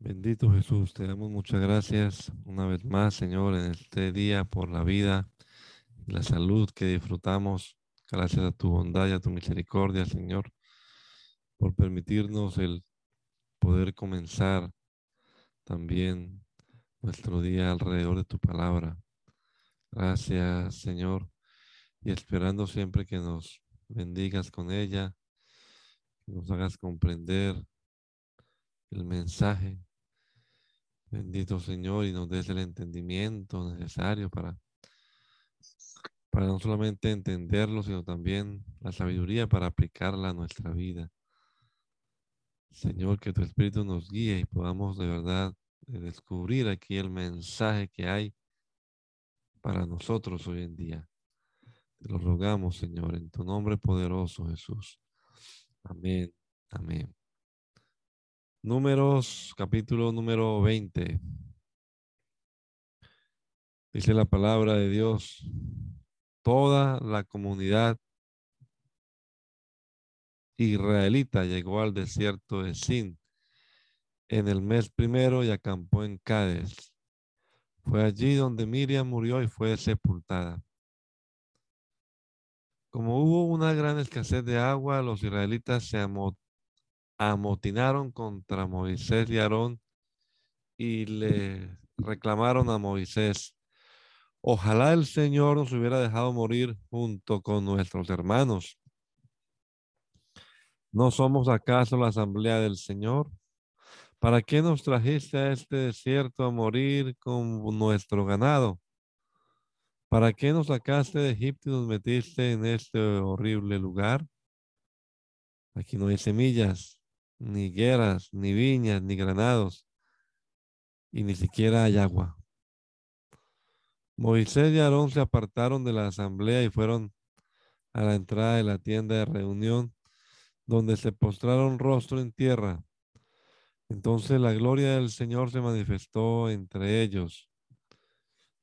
Bendito Jesús, te damos muchas gracias una vez más, Señor, en este día por la vida y la salud que disfrutamos. Gracias a tu bondad y a tu misericordia, Señor, por permitirnos el poder comenzar también nuestro día alrededor de tu palabra. Gracias, Señor, y esperando siempre que nos bendigas con ella, que nos hagas comprender el mensaje. Bendito Señor, y nos des el entendimiento necesario para, para no solamente entenderlo, sino también la sabiduría para aplicarla a nuestra vida. Señor, que tu Espíritu nos guíe y podamos de verdad eh, descubrir aquí el mensaje que hay para nosotros hoy en día. Te lo rogamos, Señor, en tu nombre poderoso, Jesús. Amén. Amén. Números, capítulo número 20. Dice la palabra de Dios. Toda la comunidad israelita llegó al desierto de Sin en el mes primero y acampó en Cádiz. Fue allí donde Miriam murió y fue sepultada. Como hubo una gran escasez de agua, los israelitas se amotinaron contra Moisés y Aarón y le reclamaron a Moisés, ojalá el Señor nos hubiera dejado morir junto con nuestros hermanos. ¿No somos acaso la asamblea del Señor? ¿Para qué nos trajiste a este desierto a morir con nuestro ganado? ¿Para qué nos sacaste de Egipto y nos metiste en este horrible lugar? Aquí no hay semillas, ni higueras, ni viñas, ni granados, y ni siquiera hay agua. Moisés y Aarón se apartaron de la asamblea y fueron a la entrada de la tienda de reunión, donde se postraron rostro en tierra. Entonces la gloria del Señor se manifestó entre ellos.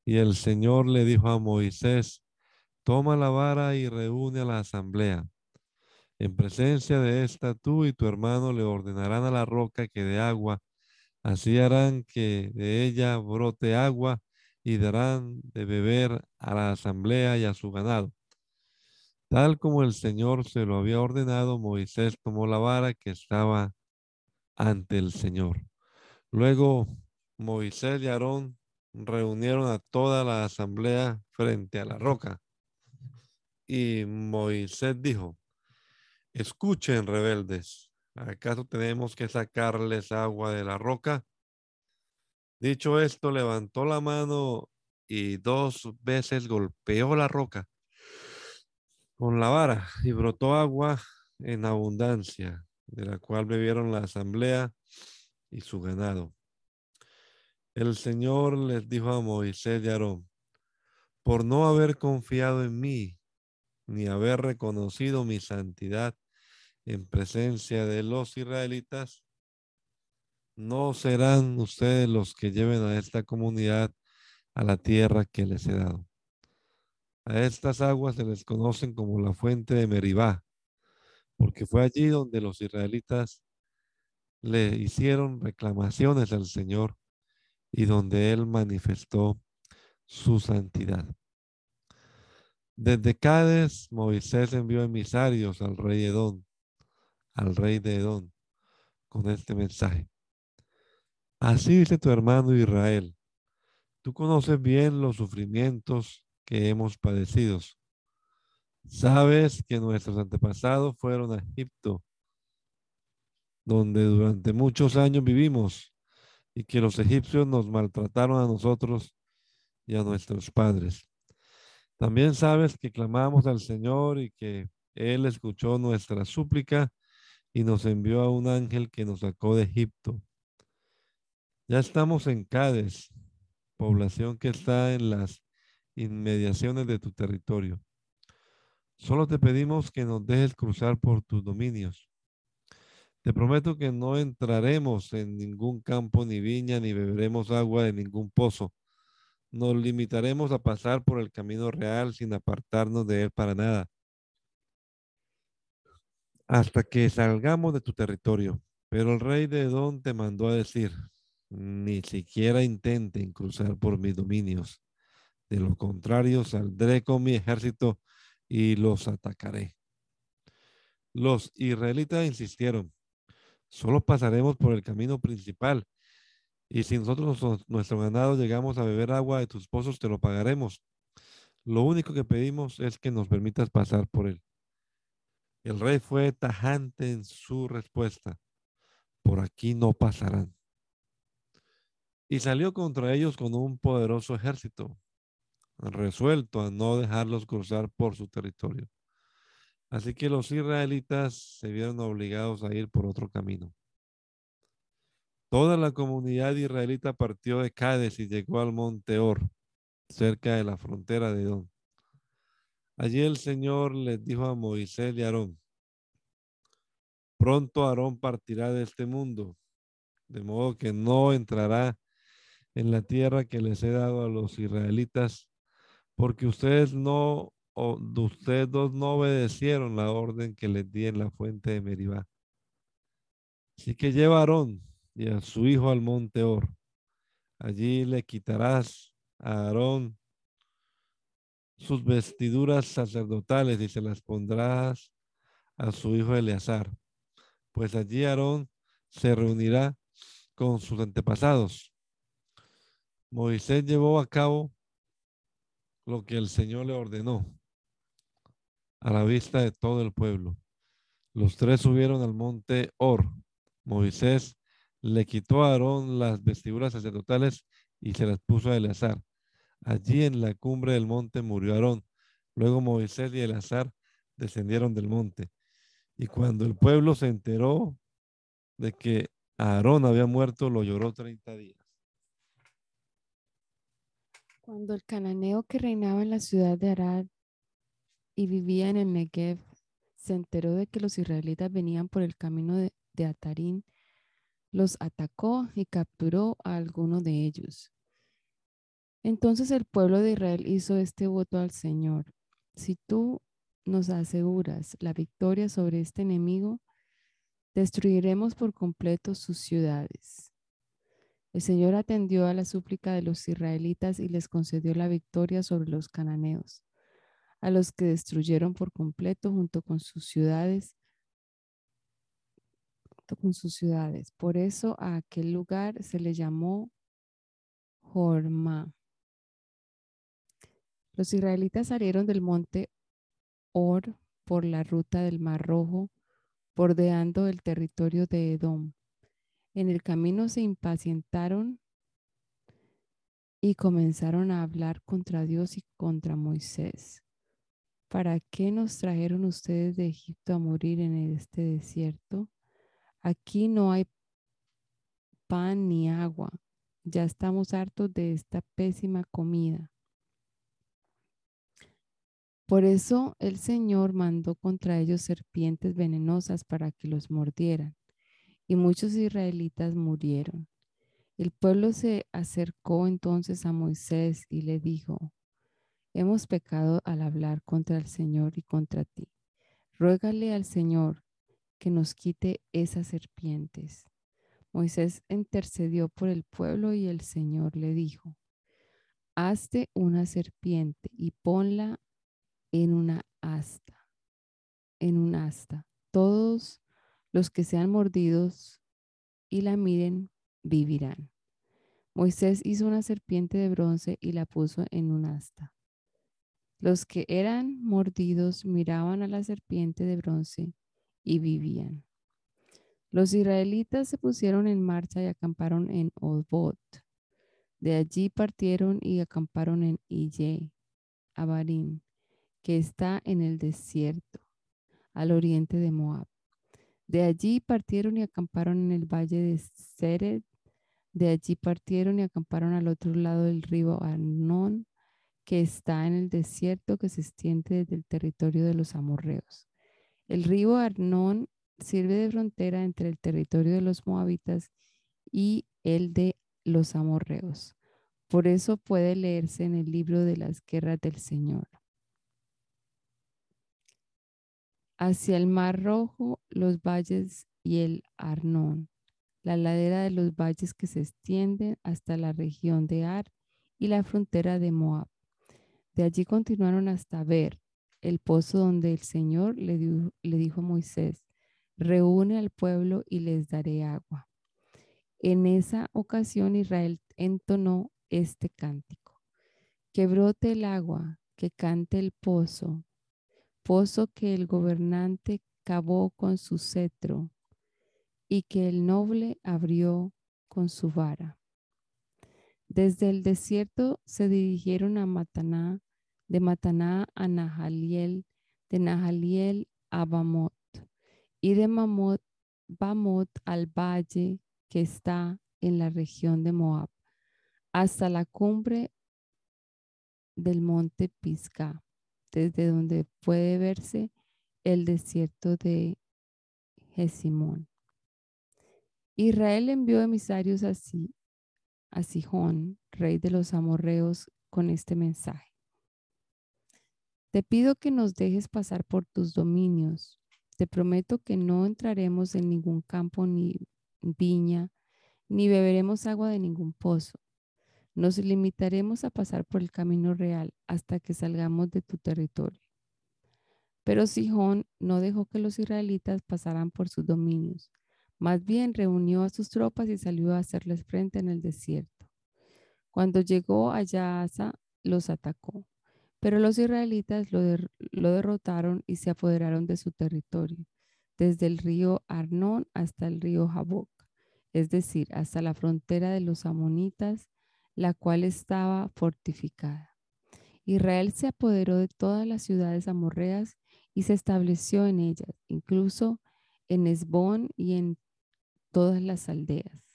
Y el Señor le dijo a Moisés, toma la vara y reúne a la asamblea. En presencia de esta tú y tu hermano le ordenarán a la roca que dé agua. Así harán que de ella brote agua y darán de beber a la asamblea y a su ganado. Tal como el Señor se lo había ordenado, Moisés tomó la vara que estaba ante el Señor. Luego Moisés y Aarón reunieron a toda la asamblea frente a la roca. Y Moisés dijo, escuchen rebeldes, ¿acaso tenemos que sacarles agua de la roca? Dicho esto, levantó la mano y dos veces golpeó la roca con la vara y brotó agua en abundancia de la cual bebieron la asamblea y su ganado. El Señor les dijo a Moisés y Aarón, por no haber confiado en mí, ni haber reconocido mi santidad en presencia de los israelitas, no serán ustedes los que lleven a esta comunidad a la tierra que les he dado. A estas aguas se les conocen como la fuente de Meribá, porque fue allí donde los israelitas le hicieron reclamaciones al Señor y donde Él manifestó su santidad. Desde Cádiz, Moisés envió emisarios al rey Edón, al rey de Edón, con este mensaje. Así dice tu hermano Israel, tú conoces bien los sufrimientos que hemos padecido Sabes que nuestros antepasados fueron a Egipto, donde durante muchos años vivimos, y que los egipcios nos maltrataron a nosotros y a nuestros padres. También sabes que clamamos al Señor y que Él escuchó nuestra súplica y nos envió a un ángel que nos sacó de Egipto. Ya estamos en Cádiz, población que está en las inmediaciones de tu territorio. Solo te pedimos que nos dejes cruzar por tus dominios. Te prometo que no entraremos en ningún campo ni viña, ni beberemos agua de ningún pozo. Nos limitaremos a pasar por el camino real sin apartarnos de él para nada. Hasta que salgamos de tu territorio. Pero el rey de Edom te mandó a decir, ni siquiera intenten cruzar por mis dominios. De lo contrario, saldré con mi ejército y los atacaré. Los israelitas insistieron, solo pasaremos por el camino principal. Y si nosotros, nuestro ganado, llegamos a beber agua de tus pozos, te lo pagaremos. Lo único que pedimos es que nos permitas pasar por él. El rey fue tajante en su respuesta. Por aquí no pasarán. Y salió contra ellos con un poderoso ejército, resuelto a no dejarlos cruzar por su territorio. Así que los israelitas se vieron obligados a ir por otro camino. Toda la comunidad israelita partió de Cádiz y llegó al monte Or, cerca de la frontera de Edom. Allí el Señor les dijo a Moisés y Aarón, pronto Aarón partirá de este mundo, de modo que no entrará en la tierra que les he dado a los israelitas, porque ustedes no, ustedes dos no obedecieron la orden que les di en la fuente de Meribá. Así que lleva a Aarón y a su hijo al monte Or. Allí le quitarás a Aarón sus vestiduras sacerdotales y se las pondrás a su hijo Eleazar. Pues allí Aarón se reunirá con sus antepasados. Moisés llevó a cabo lo que el Señor le ordenó a la vista de todo el pueblo. Los tres subieron al monte Or. Moisés le quitó a Aarón las vestiduras sacerdotales y se las puso a Eleazar. Allí en la cumbre del monte murió Aarón. Luego Moisés y Eleazar descendieron del monte. Y cuando el pueblo se enteró de que Aarón había muerto, lo lloró 30 días. Cuando el cananeo que reinaba en la ciudad de Arad y vivía en el Negev se enteró de que los israelitas venían por el camino de, de Atarín, los atacó y capturó a alguno de ellos. Entonces el pueblo de Israel hizo este voto al Señor. Si tú nos aseguras la victoria sobre este enemigo, destruiremos por completo sus ciudades. El Señor atendió a la súplica de los israelitas y les concedió la victoria sobre los cananeos, a los que destruyeron por completo junto con sus ciudades, con sus ciudades. Por eso a aquel lugar se le llamó Jorma. Los israelitas salieron del monte Or por la ruta del Mar Rojo, bordeando el territorio de Edom. En el camino se impacientaron y comenzaron a hablar contra Dios y contra Moisés. ¿Para qué nos trajeron ustedes de Egipto a morir en este desierto? Aquí no hay pan ni agua. Ya estamos hartos de esta pésima comida. Por eso el Señor mandó contra ellos serpientes venenosas para que los mordieran, y muchos israelitas murieron. El pueblo se acercó entonces a Moisés y le dijo, hemos pecado al hablar contra el Señor y contra ti. Ruégale al Señor que nos quite esas serpientes. Moisés intercedió por el pueblo y el Señor le dijo, hazte una serpiente y ponla en una asta, en un asta. Todos los que sean mordidos y la miren vivirán. Moisés hizo una serpiente de bronce y la puso en un asta. Los que eran mordidos miraban a la serpiente de bronce y vivían. Los israelitas se pusieron en marcha y acamparon en Obot. De allí partieron y acamparon en Ille, Abarim, que está en el desierto, al oriente de Moab. De allí partieron y acamparon en el valle de Sered. De allí partieron y acamparon al otro lado del río Arnón, que está en el desierto que se extiende desde el territorio de los amorreos. El río Arnón sirve de frontera entre el territorio de los moabitas y el de los amorreos. Por eso puede leerse en el libro de las guerras del Señor. Hacia el Mar Rojo, los valles y el Arnón, la ladera de los valles que se extienden hasta la región de Ar y la frontera de Moab. De allí continuaron hasta Ver, el pozo donde el Señor le, le dijo a Moisés, reúne al pueblo y les daré agua. En esa ocasión Israel entonó este cántico. Que brote el agua, que cante el pozo, pozo que el gobernante cavó con su cetro y que el noble abrió con su vara. Desde el desierto se dirigieron a Mataná, de Mataná a Nahaliel, de Nahaliel a Bamot, y de Mamot, Bamot al valle que está en la región de Moab, hasta la cumbre del monte Pisgah, desde donde puede verse el desierto de Jesimón. Israel envió emisarios así a Sihón, rey de los amorreos, con este mensaje. Te pido que nos dejes pasar por tus dominios. Te prometo que no entraremos en ningún campo ni viña, ni beberemos agua de ningún pozo. Nos limitaremos a pasar por el camino real hasta que salgamos de tu territorio. Pero Sihón no dejó que los israelitas pasaran por sus dominios. Más bien reunió a sus tropas y salió a hacerles frente en el desierto. Cuando llegó a Yaasa, los atacó. Pero los israelitas lo, derrotaron y se apoderaron de su territorio, desde el río Arnón hasta el río Jaboc, es decir, hasta la frontera de los amonitas la cual estaba fortificada. Israel se apoderó de todas las ciudades amorreas y se estableció en ellas, incluso en Esbón y en todas las aldeas.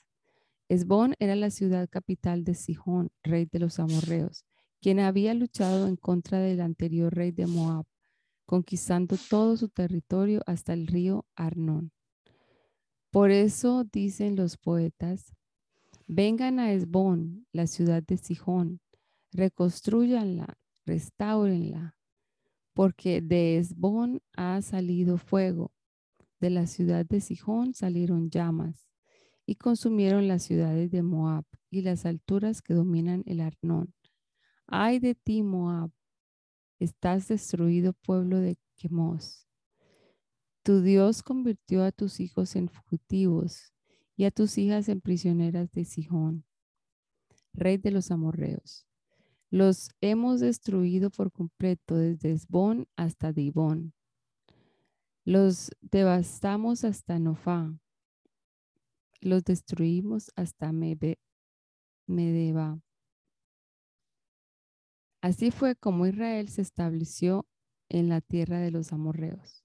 Esbón era la ciudad capital de Sihón, rey de los amorreos, quien había luchado en contra del anterior rey de Moab, conquistando todo su territorio hasta el río Arnón. Por eso dicen los poetas, Vengan a Esbón, la ciudad de Sijón, reconstruyanla, restáurenla, porque de Esbón ha salido fuego, de la ciudad de Sijón salieron llamas y consumieron las ciudades de Moab y las alturas que dominan el Arnón. Ay de ti, Moab, estás destruido pueblo de Quemos. Tu Dios convirtió a tus hijos en fugitivos y a tus hijas en prisioneras de Sijón, rey de los amorreos. Los hemos destruido por completo desde Esbón hasta Dibón. Los devastamos hasta Nofá. Los destruimos hasta Medeba. Así fue como Israel se estableció en la tierra de los amorreos.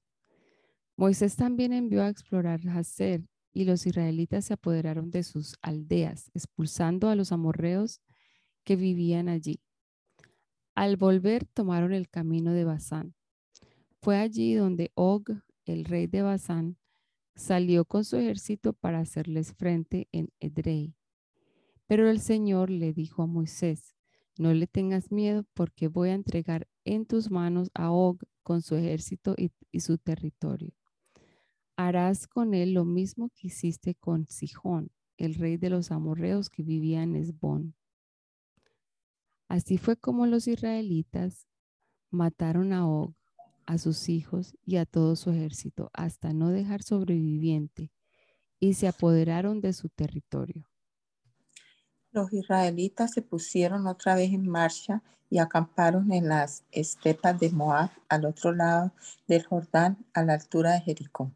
Moisés también envió a explorar Hazer y los israelitas se apoderaron de sus aldeas, expulsando a los amorreos que vivían allí. Al volver tomaron el camino de Basán. Fue allí donde Og, el rey de Basán, salió con su ejército para hacerles frente en Edrei. Pero el Señor le dijo a Moisés, no le tengas miedo porque voy a entregar en tus manos a Og con su ejército y, y su territorio harás con él lo mismo que hiciste con Sijón, el rey de los amorreos que vivía en Esbón. Así fue como los israelitas mataron a Og, a sus hijos y a todo su ejército, hasta no dejar sobreviviente, y se apoderaron de su territorio. Los israelitas se pusieron otra vez en marcha y acamparon en las estepas de Moab, al otro lado del Jordán, a la altura de Jericó.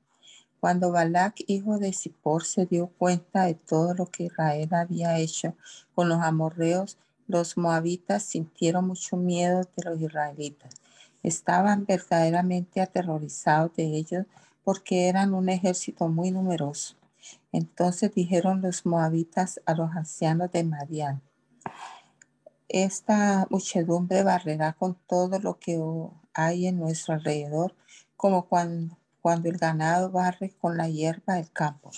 Cuando Balak, hijo de Zippor, se dio cuenta de todo lo que Israel había hecho con los amorreos, los moabitas sintieron mucho miedo de los israelitas. Estaban verdaderamente aterrorizados de ellos porque eran un ejército muy numeroso. Entonces dijeron los moabitas a los ancianos de Madián, esta muchedumbre barrerá con todo lo que hay en nuestro alrededor, como cuando cuando el ganado barre con la hierba del campo.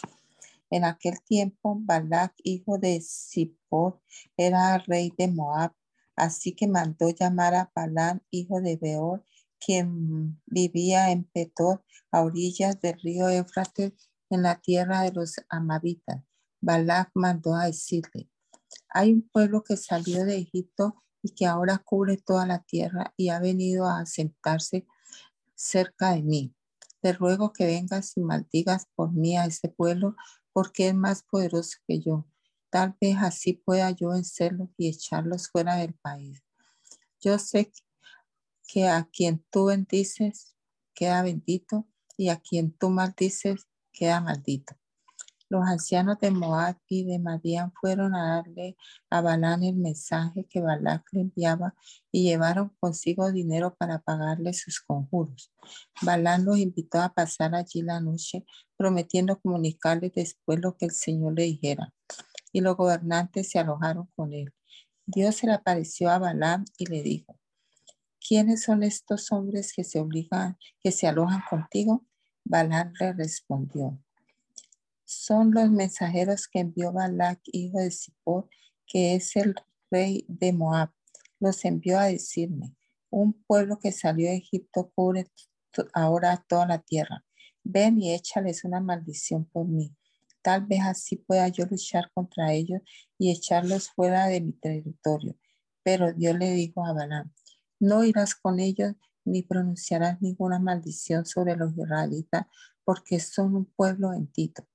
En aquel tiempo, Balak, hijo de Zippor, era rey de Moab, así que mandó llamar a Balán, hijo de Beor, quien vivía en Petor, a orillas del río Éufrates, en la tierra de los Amavitas, Balak mandó a decirle, hay un pueblo que salió de Egipto y que ahora cubre toda la tierra y ha venido a sentarse cerca de mí. Te ruego que vengas y maldigas por mí a este pueblo, porque es más poderoso que yo. Tal vez así pueda yo vencerlos y echarlos fuera del país. Yo sé que a quien tú bendices queda bendito y a quien tú maldices queda maldito. Los ancianos de Moab y de Madián fueron a darle a Balán el mensaje que Balac le enviaba y llevaron consigo dinero para pagarle sus conjuros. Balán los invitó a pasar allí la noche, prometiendo comunicarles después lo que el Señor le dijera. Y los gobernantes se alojaron con él. Dios se le apareció a Balán y le dijo, ¿quiénes son estos hombres que se obligan, que se alojan contigo? Balán le respondió, son los mensajeros que envió Balak, hijo de Zippor, que es el rey de Moab. Los envió a decirme, un pueblo que salió de Egipto cubre ahora toda la tierra. Ven y échales una maldición por mí. Tal vez así pueda yo luchar contra ellos y echarlos fuera de mi territorio. Pero Dios le dijo a Balaam, no irás con ellos ni pronunciarás ninguna maldición sobre los israelitas, porque son un pueblo bendito.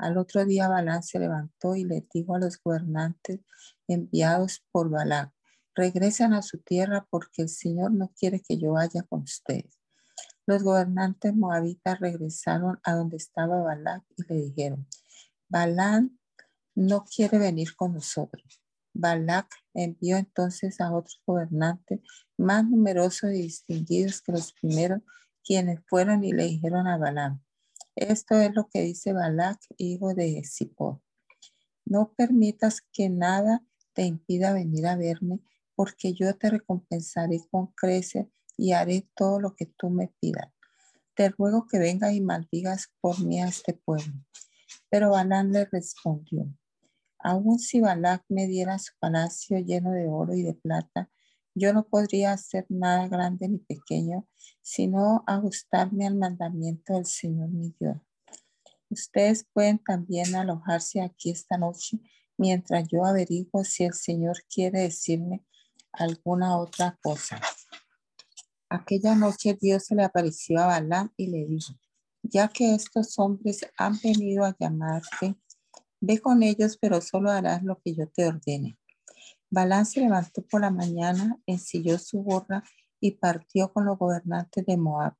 Al otro día Balán se levantó y le dijo a los gobernantes enviados por Balán, regresen a su tierra porque el Señor no quiere que yo vaya con ustedes. Los gobernantes moabitas regresaron a donde estaba Balak y le dijeron, Balán no quiere venir con nosotros. Balak envió entonces a otros gobernantes más numerosos y distinguidos que los primeros, quienes fueron y le dijeron a Balán, esto es lo que dice Balak, hijo de Zippor. No permitas que nada te impida venir a verme, porque yo te recompensaré con creces y haré todo lo que tú me pidas. Te ruego que vengas y maldigas por mí a este pueblo. Pero Balán le respondió, aun si Balak me diera su palacio lleno de oro y de plata, yo no podría hacer nada grande ni pequeño, sino ajustarme al mandamiento del Señor mi Dios. Ustedes pueden también alojarse aquí esta noche mientras yo averiguo si el Señor quiere decirme alguna otra cosa. Aquella noche Dios se le apareció a Balaam y le dijo, ya que estos hombres han venido a llamarte, ve con ellos, pero solo harás lo que yo te ordene. Balán se levantó por la mañana, ensilló su borra y partió con los gobernantes de Moab.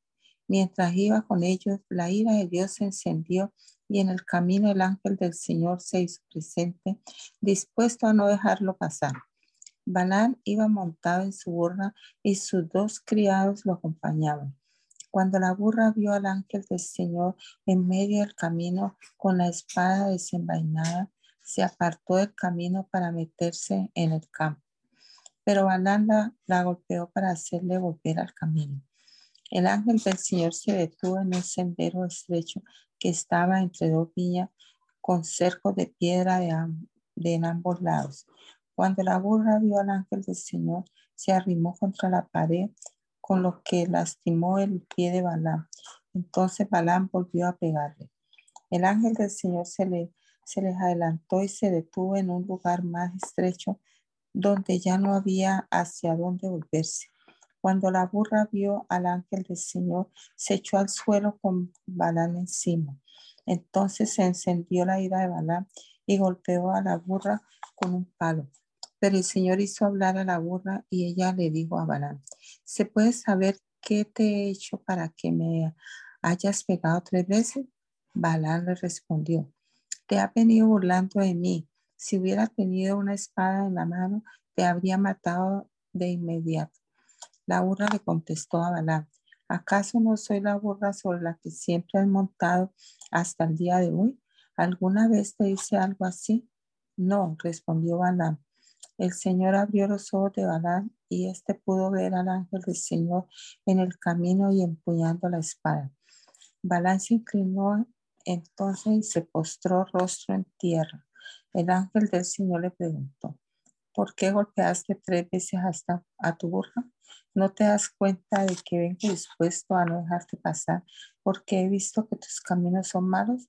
Mientras iba con ellos, la ira de Dios se encendió y en el camino el ángel del Señor se hizo presente, dispuesto a no dejarlo pasar. Balán iba montado en su burra y sus dos criados lo acompañaban. Cuando la burra vio al ángel del Señor en medio del camino con la espada desenvainada, se apartó del camino para meterse en el campo. Pero Balán la, golpeó para hacerle volver al camino. El ángel del Señor se detuvo en un sendero estrecho que estaba entre dos viñas con cercos de piedra de, en ambos lados. Cuando la burra vio al ángel del Señor, se arrimó contra la pared, con lo que lastimó el pie de Balán. Entonces Balán volvió a pegarle. El ángel del Señor se le se les adelantó y se detuvo en un lugar más estrecho donde ya no había hacia dónde volverse. Cuando la burra vio al ángel del Señor, se echó al suelo con Balán encima. Entonces se encendió la ira de Balán y golpeó a la burra con un palo. Pero el Señor hizo hablar a la burra y ella le dijo a Balán, ¿se puede saber qué te he hecho para que me hayas pegado tres veces? Balán le respondió, te ha venido burlando de mí. Si hubiera tenido una espada en la mano, te habría matado de inmediato. La burra le contestó a Balán, ¿acaso no soy la burra sobre la que siempre has montado hasta el día de hoy? ¿Alguna vez te hice algo así? No, respondió Balán. El Señor abrió los ojos de Balán y éste pudo ver al ángel del Señor en el camino y empuñando la espada. Balán se inclinó entonces se postró rostro en tierra. El ángel del Señor le preguntó, ¿por qué golpeaste tres veces hasta a tu burra? ¿No te das cuenta de que vengo dispuesto a no dejarte pasar porque he visto que tus caminos son malos?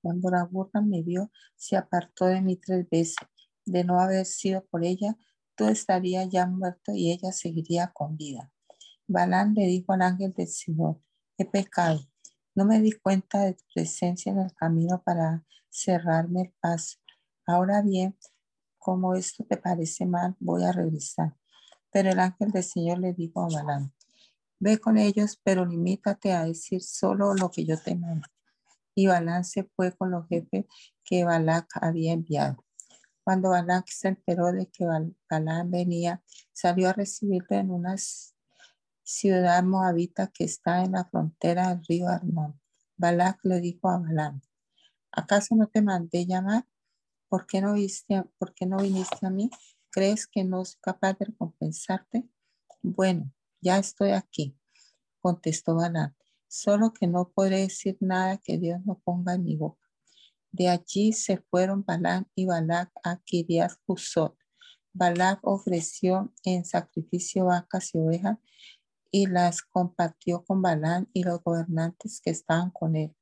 Cuando la burra me vio, se apartó de mí tres veces. De no haber sido por ella, tú estarías ya muerto y ella seguiría con vida. Balán le dijo al ángel del Señor, he pecado. No me di cuenta de tu presencia en el camino para cerrarme el paso. Ahora bien, como esto te parece mal, voy a regresar. Pero el ángel del Señor le dijo a Balán, ve con ellos, pero limítate a decir solo lo que yo te mando. Y Balán se fue con los jefes que Balac había enviado. Cuando Balac se enteró de que Balán venía, salió a recibirlo en una ciudad moabita que está en la frontera del río Arnón. Balac le dijo a Balán, ¿acaso no te mandé llamar? ¿Por qué no, viste, ¿Por qué no viniste a mí? ¿Crees que no soy capaz de recompensarte? Bueno, ya estoy aquí, contestó Balán, solo que no podré decir nada que Dios no ponga en mi boca. De allí se fueron Balán y Balac a Kiriat Husot. Balac ofreció en sacrificio vacas y ovejas y las compartió con Balán y los gobernantes que estaban con él.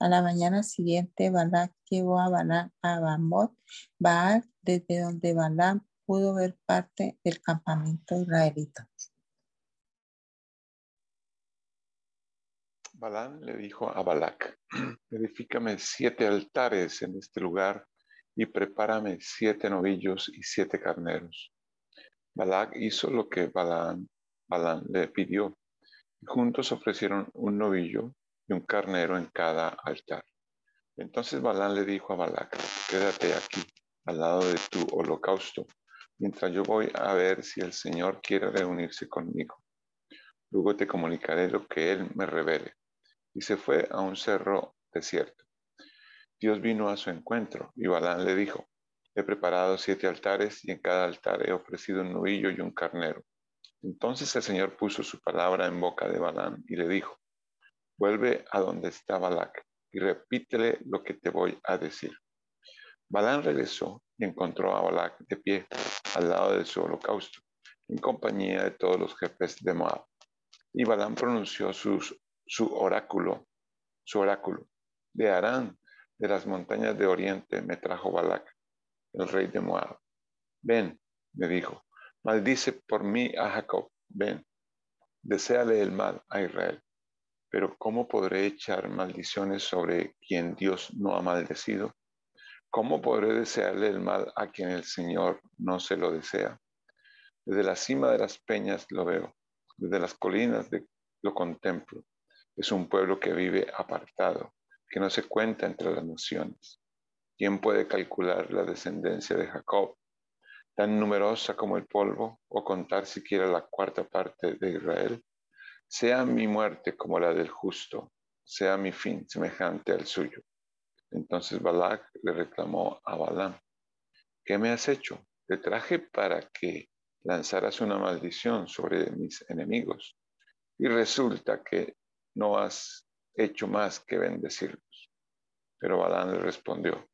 A la mañana siguiente, Balac llevó a Balán a Bamot, Baal, desde donde Balán pudo ver parte del campamento israelita. Balán le dijo a Balac, edifícame siete altares en este lugar y prepárame siete novillos y siete carneros. Balac hizo lo que Balán, Balán le pidió. Y juntos ofrecieron un novillo y un carnero en cada altar. Entonces Balán le dijo a Balac, quédate aquí, al lado de tu holocausto, mientras yo voy a ver si el Señor quiere reunirse conmigo. Luego te comunicaré lo que Él me revele. Y se fue a un cerro desierto. Dios vino a su encuentro y Balán le dijo, he preparado siete altares y en cada altar he ofrecido un novillo y un carnero. Entonces el Señor puso su palabra en boca de Balán y le dijo, vuelve a donde está Balac y repítele lo que te voy a decir. Balán regresó y encontró a Balac de pie al lado de su holocausto, en compañía de todos los jefes de Moab. Y Balán pronunció su oráculo, su oráculo. De Arán, de las montañas de Oriente, me trajo Balac, el rey de Moab. Ven, me dijo, maldice por mí a Jacob, ven, deséale el mal a Israel. Pero ¿cómo podré echar maldiciones sobre quien Dios no ha maldecido? ¿Cómo podré desearle el mal a quien el Señor no se lo desea? Desde la cima de las peñas lo veo, desde las colinas lo contemplo. Es un pueblo que vive apartado, que no se cuenta entre las naciones. ¿Quién puede calcular la descendencia de Jacob, tan numerosa como el polvo, o contar siquiera la cuarta parte de Israel? Sea mi muerte como la del justo, sea mi fin semejante al suyo. Entonces Balac le reclamó a Balaam, ¿qué me has hecho? Te traje para que lanzaras una maldición sobre mis enemigos y resulta que no has hecho más que bendecirlos. Pero Balaam le respondió,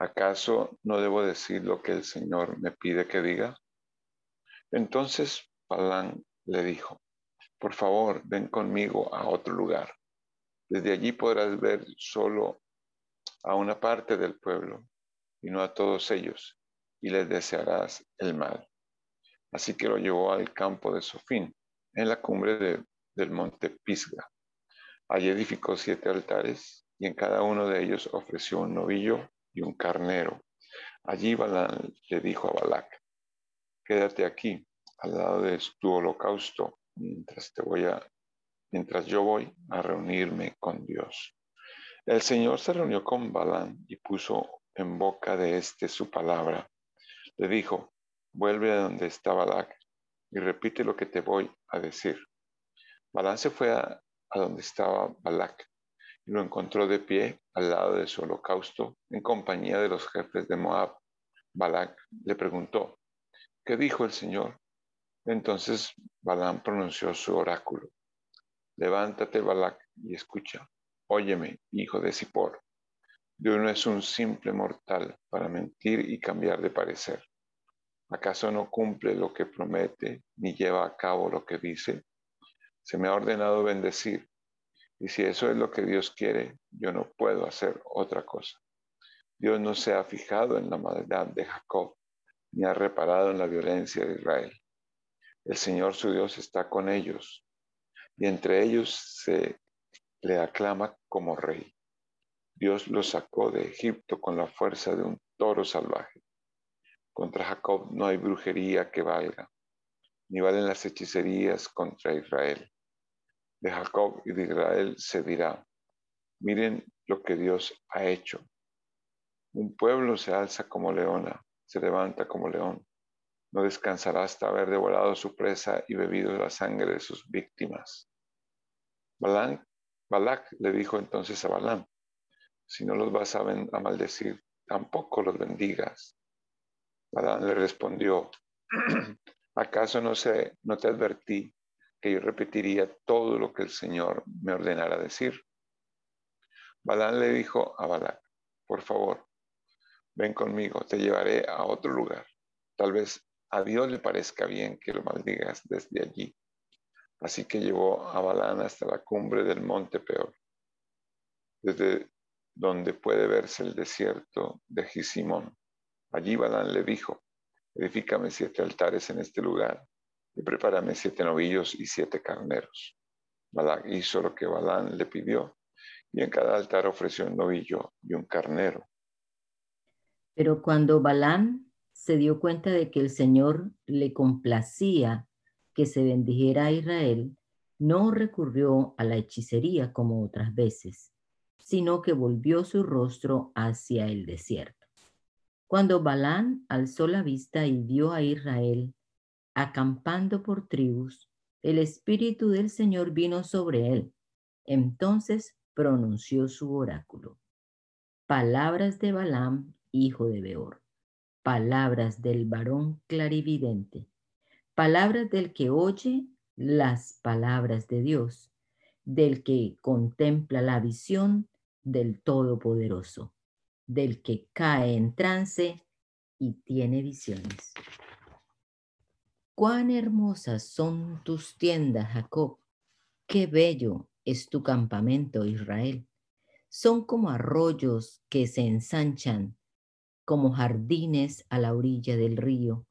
¿acaso no debo decir lo que el Señor me pide que diga? Entonces Balaam le dijo, por favor, ven conmigo a otro lugar. Desde allí podrás ver solo a una parte del pueblo y no a todos ellos, y les desearás el mal. Así que lo llevó al campo de Sofín, en la cumbre del monte Pisga. Allí edificó siete altares, y en cada uno de ellos ofreció un novillo y un carnero. Allí Balán le dijo a Balac, quédate aquí, al lado de tu holocausto, mientras te voy a, mientras yo voy a reunirme con Dios. El Señor se reunió con Balán y puso en boca de éste su palabra. Le dijo, vuelve a donde está Balac y repite lo que te voy a decir. Balán se fue a, a donde estaba Balac lo encontró de pie al lado de su holocausto en compañía de los jefes de Moab. Balac le preguntó, ¿qué dijo el Señor? Entonces Balaam pronunció su oráculo. Levántate, Balac, y escucha. Óyeme, hijo de Zippor. Dios no es un simple mortal para mentir y cambiar de parecer. ¿Acaso no cumple lo que promete ni lleva a cabo lo que dice? Se me ha ordenado bendecir Y si eso es lo que Dios quiere, yo no puedo hacer otra cosa. Dios no se ha fijado en la maldad de Jacob, ni ha reparado en la violencia de Israel. El Señor su Dios está con ellos, y entre ellos se le aclama como rey. Dios los sacó de Egipto con la fuerza de un toro salvaje. Contra Jacob no hay brujería que valga, ni valen las hechicerías contra Israel. De Jacob y de Israel se dirá, miren lo que Dios ha hecho. Un pueblo se alza como leona, se levanta como león. No descansará hasta haber devorado su presa y bebido la sangre de sus víctimas. Balak le dijo entonces a Balaam, si no los vas a, a maldecir, tampoco los bendigas. Balaam le respondió, ¿acaso no, sé, no te advertí que yo repetiría todo lo que el Señor me ordenara decir? Balaam le dijo a Balak, por favor, ven conmigo, te llevaré a otro lugar. Tal vez a Dios le parezca bien que lo maldigas desde allí. Así que llevó a Balán hasta la cumbre del monte Peor, desde donde puede verse el desierto de Gisimón. Allí Balán le dijo, edifícame siete altares en este lugar y prepárame siete novillos y siete carneros. Balán hizo lo que Balán le pidió y en cada altar ofreció un novillo y un carnero. Pero cuando Balán se dio cuenta de que el Señor le complacía que se bendijera a Israel, no recurrió a la hechicería como otras veces, sino que volvió su rostro hacia el desierto. Cuando Balán alzó la vista y vio a Israel acampando por tribus, el Espíritu del Señor vino sobre él. Entonces pronunció su oráculo. Palabras de Balaam, hijo de Beor. Palabras del varón clarividente palabras del que oye las palabras de Dios, del que contempla la visión del Todopoderoso, del que cae en trance y tiene visiones. Cuán hermosas son tus tiendas, Jacob, qué bello es tu campamento, Israel. Son como arroyos que se ensanchan, como jardines a la orilla del río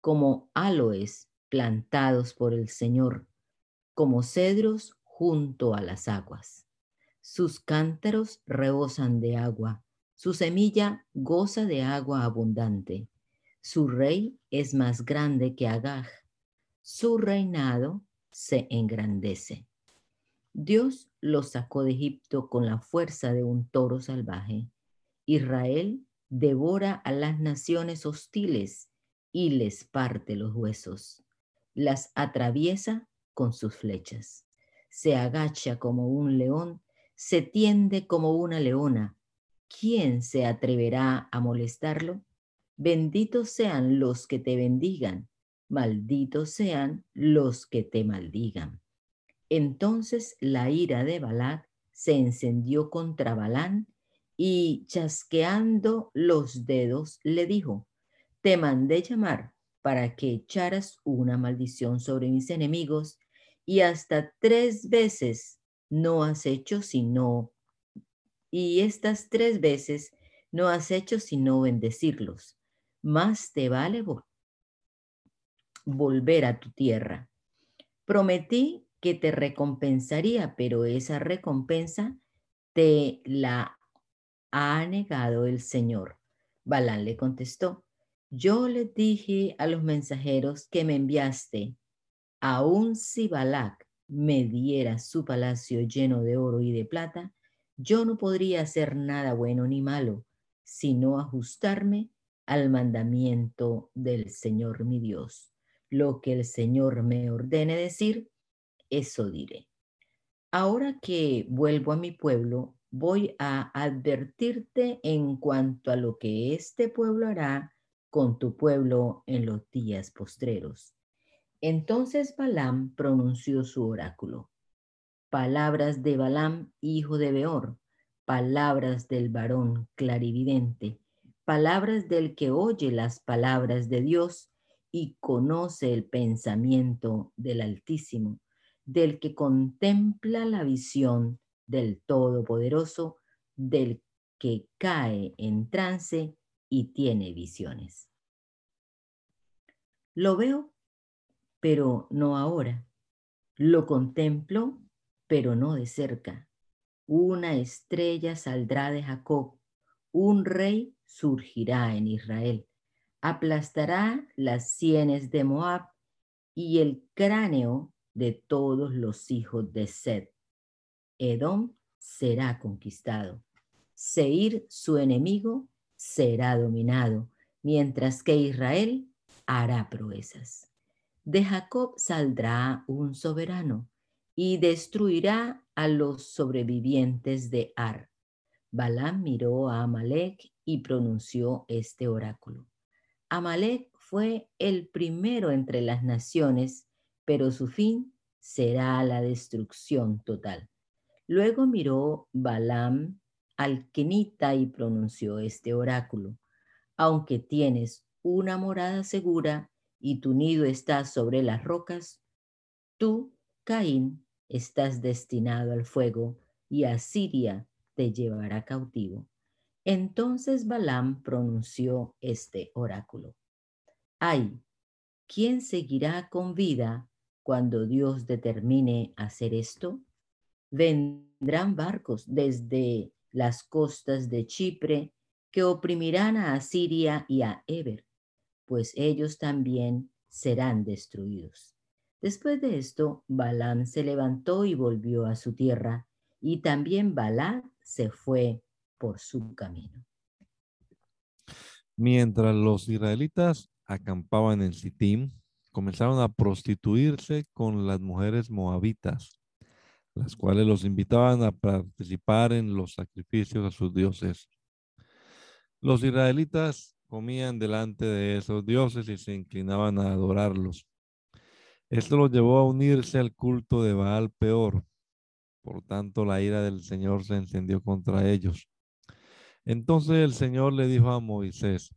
como aloes plantados por el Señor, como cedros junto a las aguas. Sus cántaros rebosan de agua, su semilla goza de agua abundante. Su rey es más grande que Agag, su reinado se engrandece. Dios los sacó de Egipto con la fuerza de un toro salvaje. Israel devora a las naciones hostiles y les parte los huesos, las atraviesa con sus flechas, se agacha como un león, se tiende como una leona. ¿Quién se atreverá a molestarlo? Benditos sean los que te bendigan, malditos sean los que te maldigan. Entonces la ira de Balac se encendió contra Balán y chasqueando los dedos le dijo, te mandé llamar para que echaras una maldición sobre mis enemigos y hasta tres veces no has hecho sino, y estas tres veces no has hecho sino bendecirlos. Más te vale volver a tu tierra. Prometí que te recompensaría, pero esa recompensa te la ha negado el Señor. Balán le contestó, yo le dije a los mensajeros que me enviaste, aun si Balac me diera su palacio lleno de oro y de plata, yo no podría hacer nada bueno ni malo, sino ajustarme al mandamiento del Señor mi Dios. Lo que el Señor me ordene decir, eso diré. Ahora que vuelvo a mi pueblo, voy a advertirte en cuanto a lo que este pueblo hará con tu pueblo en los días postreros. Entonces Balaam pronunció su oráculo. Palabras de Balaam, hijo de Beor, palabras del varón clarividente, palabras del que oye las palabras de Dios y conoce el pensamiento del Altísimo, del que contempla la visión del Todopoderoso, del que cae en trance y tiene visiones. Lo veo, pero no ahora. Lo contemplo, pero no de cerca. Una estrella saldrá de Jacob, un rey surgirá en Israel, aplastará las sienes de Moab y el cráneo de todos los hijos de Sed. Edom será conquistado. Seir, su enemigo, será dominado, mientras que Israel hará proezas. De Jacob saldrá un soberano y destruirá a los sobrevivientes de Ar. Balaam miró a Amalek y pronunció este oráculo. Amalek fue el primero entre las naciones, pero su fin será la destrucción total. Luego miró Balaam al Kenita y pronunció este oráculo. Aunque tienes una morada segura y tu nido está sobre las rocas, tú, Caín, estás destinado al fuego y a Siria te llevará cautivo. Entonces Balaam pronunció este oráculo. Ay, ¿quién seguirá con vida cuando Dios determine hacer esto? Vendrán barcos desde las costas de Chipre que oprimirán a Asiria y a Eber, pues ellos también serán destruidos. Después de esto, Balaam se levantó y volvió a su tierra, y también Balá se fue por su camino. Mientras los israelitas acampaban en Sittim, comenzaron a prostituirse con las mujeres moabitas, las cuales los invitaban a participar en los sacrificios a sus dioses. Los israelitas comían delante de esos dioses y se inclinaban a adorarlos. Esto los llevó a unirse al culto de Baal peor. Por tanto, la ira del Señor se encendió contra ellos. Entonces el Señor le dijo a Moisés,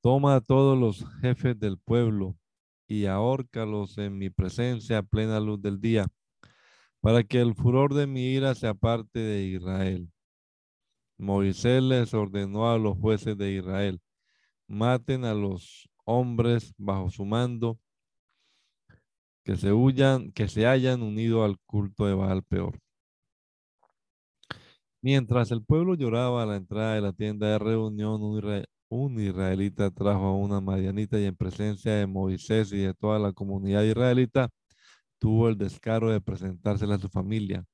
toma a todos los jefes del pueblo y ahórcalos en mi presencia a plena luz del día, para que el furor de mi ira se aparte de Israel. Moisés les ordenó a los jueces de Israel, maten a los hombres bajo su mando, que se huyan, que se hayan unido al culto de Baal peor. Mientras el pueblo lloraba a la entrada de la tienda de reunión, un, israelita trajo a una madianita y en presencia de Moisés y de toda la comunidad israelita, tuvo el descaro de presentársela a su familia.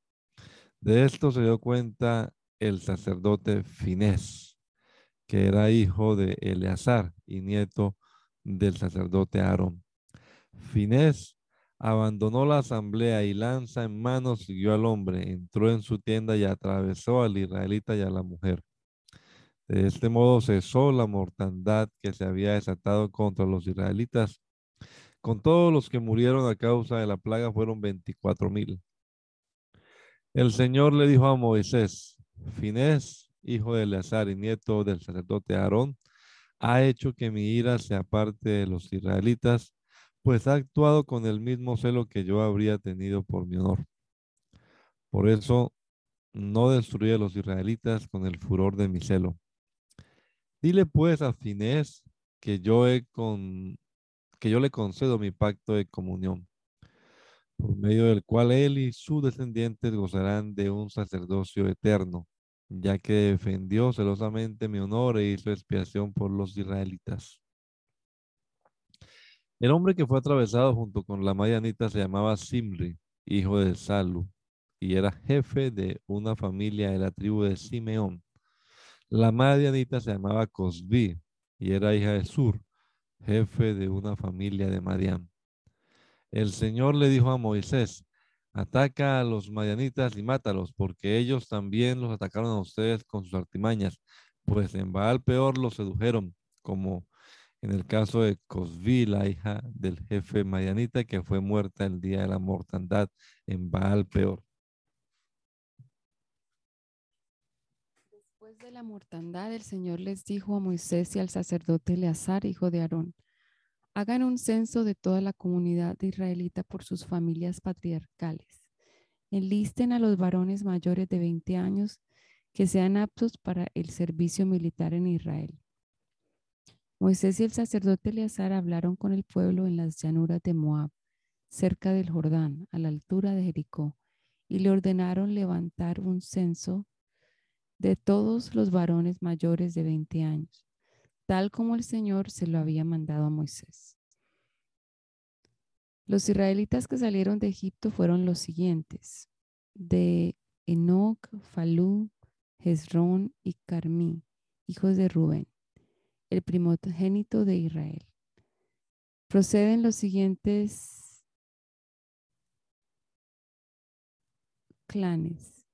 De esto se dio cuenta el sacerdote Finés, que era hijo de Eleazar y nieto del sacerdote Aarón. Finés abandonó la asamblea y lanza en mano siguió al hombre, entró en su tienda y atravesó al israelita y a la mujer. De este modo cesó la mortandad que se había desatado contra los israelitas. Con todos los que murieron a causa de la plaga fueron 24 mil. El Señor le dijo a Moisés, Finés, hijo de Eleazar y nieto del sacerdote Aarón, ha hecho que mi ira se aparte de los israelitas pues ha actuado con el mismo celo que yo habría tenido por mi honor. Por eso no destruí a los israelitas con el furor de mi celo. Dile pues a Finés que yo, he con, que yo le concedo mi pacto de comunión, por medio del cual él y sus descendientes gozarán de un sacerdocio eterno, ya que defendió celosamente mi honor e hizo expiación por los israelitas. El hombre que fue atravesado junto con la Mayanita se llamaba Simri, hijo de Salu, y era jefe de una familia de la tribu de Simeón. La Madianita se llamaba Cosbi y era hija de Sur, jefe de una familia de Madián. El Señor le dijo a Moisés, ataca a los madianitas y mátalos, porque ellos también los atacaron a ustedes con sus artimañas, pues en Baal peor los sedujeron, como en el caso de Cosbi, la hija del jefe Mayanita, que fue muerta el día de la mortandad en Baal Peor. Después de la mortandad, el Señor les dijo a Moisés y al sacerdote Eleazar, hijo de Aarón, hagan un censo de toda la comunidad israelita por sus familias patriarcales enlisten a los varones mayores de 20 años que sean aptos para el servicio militar en Israel. Moisés y el sacerdote Eleazar hablaron con el pueblo en las llanuras de Moab, cerca del Jordán, a la altura de Jericó, y le ordenaron levantar un censo de todos los varones mayores de 20 años, tal como el Señor se lo había mandado a Moisés. Los israelitas que salieron de Egipto fueron los siguientes: de Enoch, Falú, Hezrón y Carmí, hijos de Rubén, el primogénito de Israel. Proceden los siguientes clanes: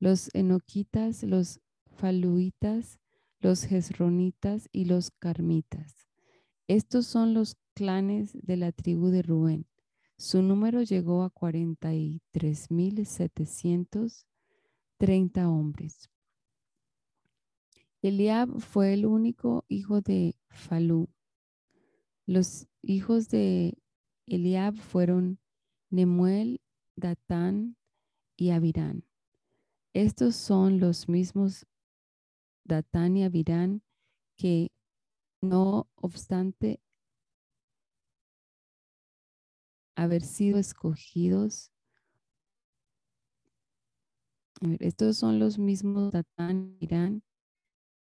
los enoquitas, los faluitas, los jezronitas y los carmitas. Estos son los clanes de la tribu de Rubén. Su número llegó a 43.730 hombres. Eliab fue el único hijo de Falú. Los hijos de Eliab fueron Nemuel, Datán y Abirán. Estos son los mismos Datán y Abirán que, no obstante haber sido escogidos, estos son los mismos Datán y Abirán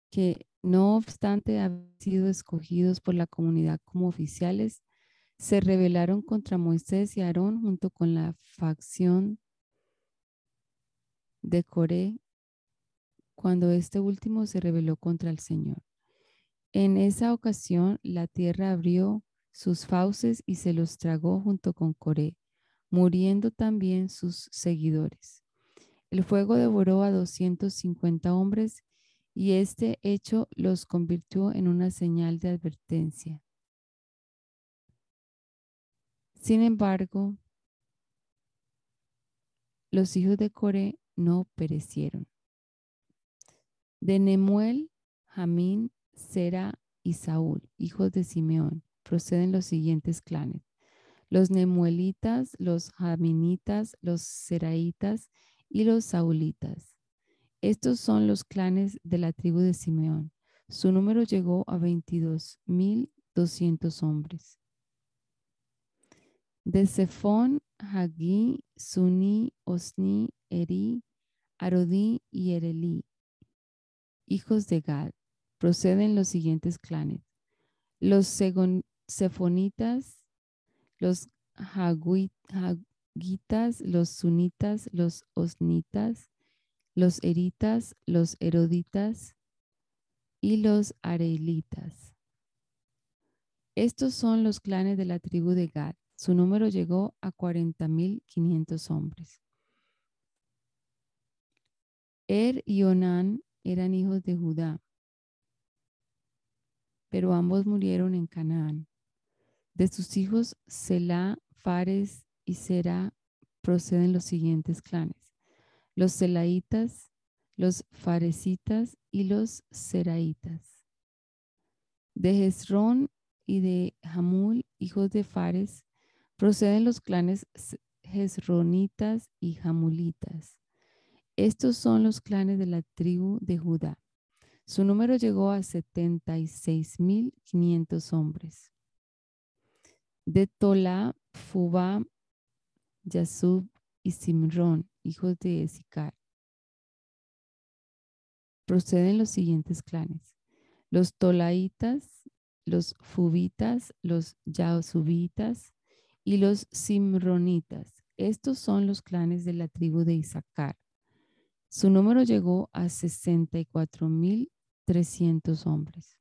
que, no obstante haber sido escogidos por la comunidad como oficiales, se rebelaron contra Moisés y Aarón junto con la facción de Coré cuando este último se rebeló contra el Señor. En esa ocasión la tierra abrió sus fauces y se los tragó junto con Coré, muriendo también sus seguidores. El fuego devoró a 250 hombres y este hecho los convirtió en una señal de advertencia. Sin embargo, los hijos de Coré no perecieron. De Nemuel, Jamín, Sera y Saúl, hijos de Simeón, proceden los siguientes clanes. Los Nemuelitas, los Jaminitas, los Seraitas y los Saulitas. Estos son los clanes de la tribu de Simeón. Su número llegó a 22.200 hombres. De Sefón, Hagí, Suni, Osni, Eri, Arodí y Erelí, hijos de Gad, proceden los siguientes clanes. Los Sefonitas, los Hagitas, los Sunitas, los Osnitas, los Eritas, los Heroditas y los Arelitas. Estos son los clanes de la tribu de Gad. Su número llegó a 40.500 hombres. Er y Onán eran hijos de Judá, pero ambos murieron en Canaán. De sus hijos, Selah, Fares y Sera proceden los siguientes clanes: los Selaitas, los Faresitas y los Seraitas. De Jezrón y de Hamul, hijos de Fares, proceden los clanes Jezronitas y Jamulitas. Estos son los clanes de la tribu de Judá. Su número llegó a 76.500 hombres. De Tola, Fubá, Yasub y Simrón, hijos de Esicar. Proceden los siguientes clanes. Los Tolaitas, los Fubitas, los Yasubitas y los Simronitas. Estos son los clanes de la tribu de Isaacar. Su número llegó a 64.300 hombres.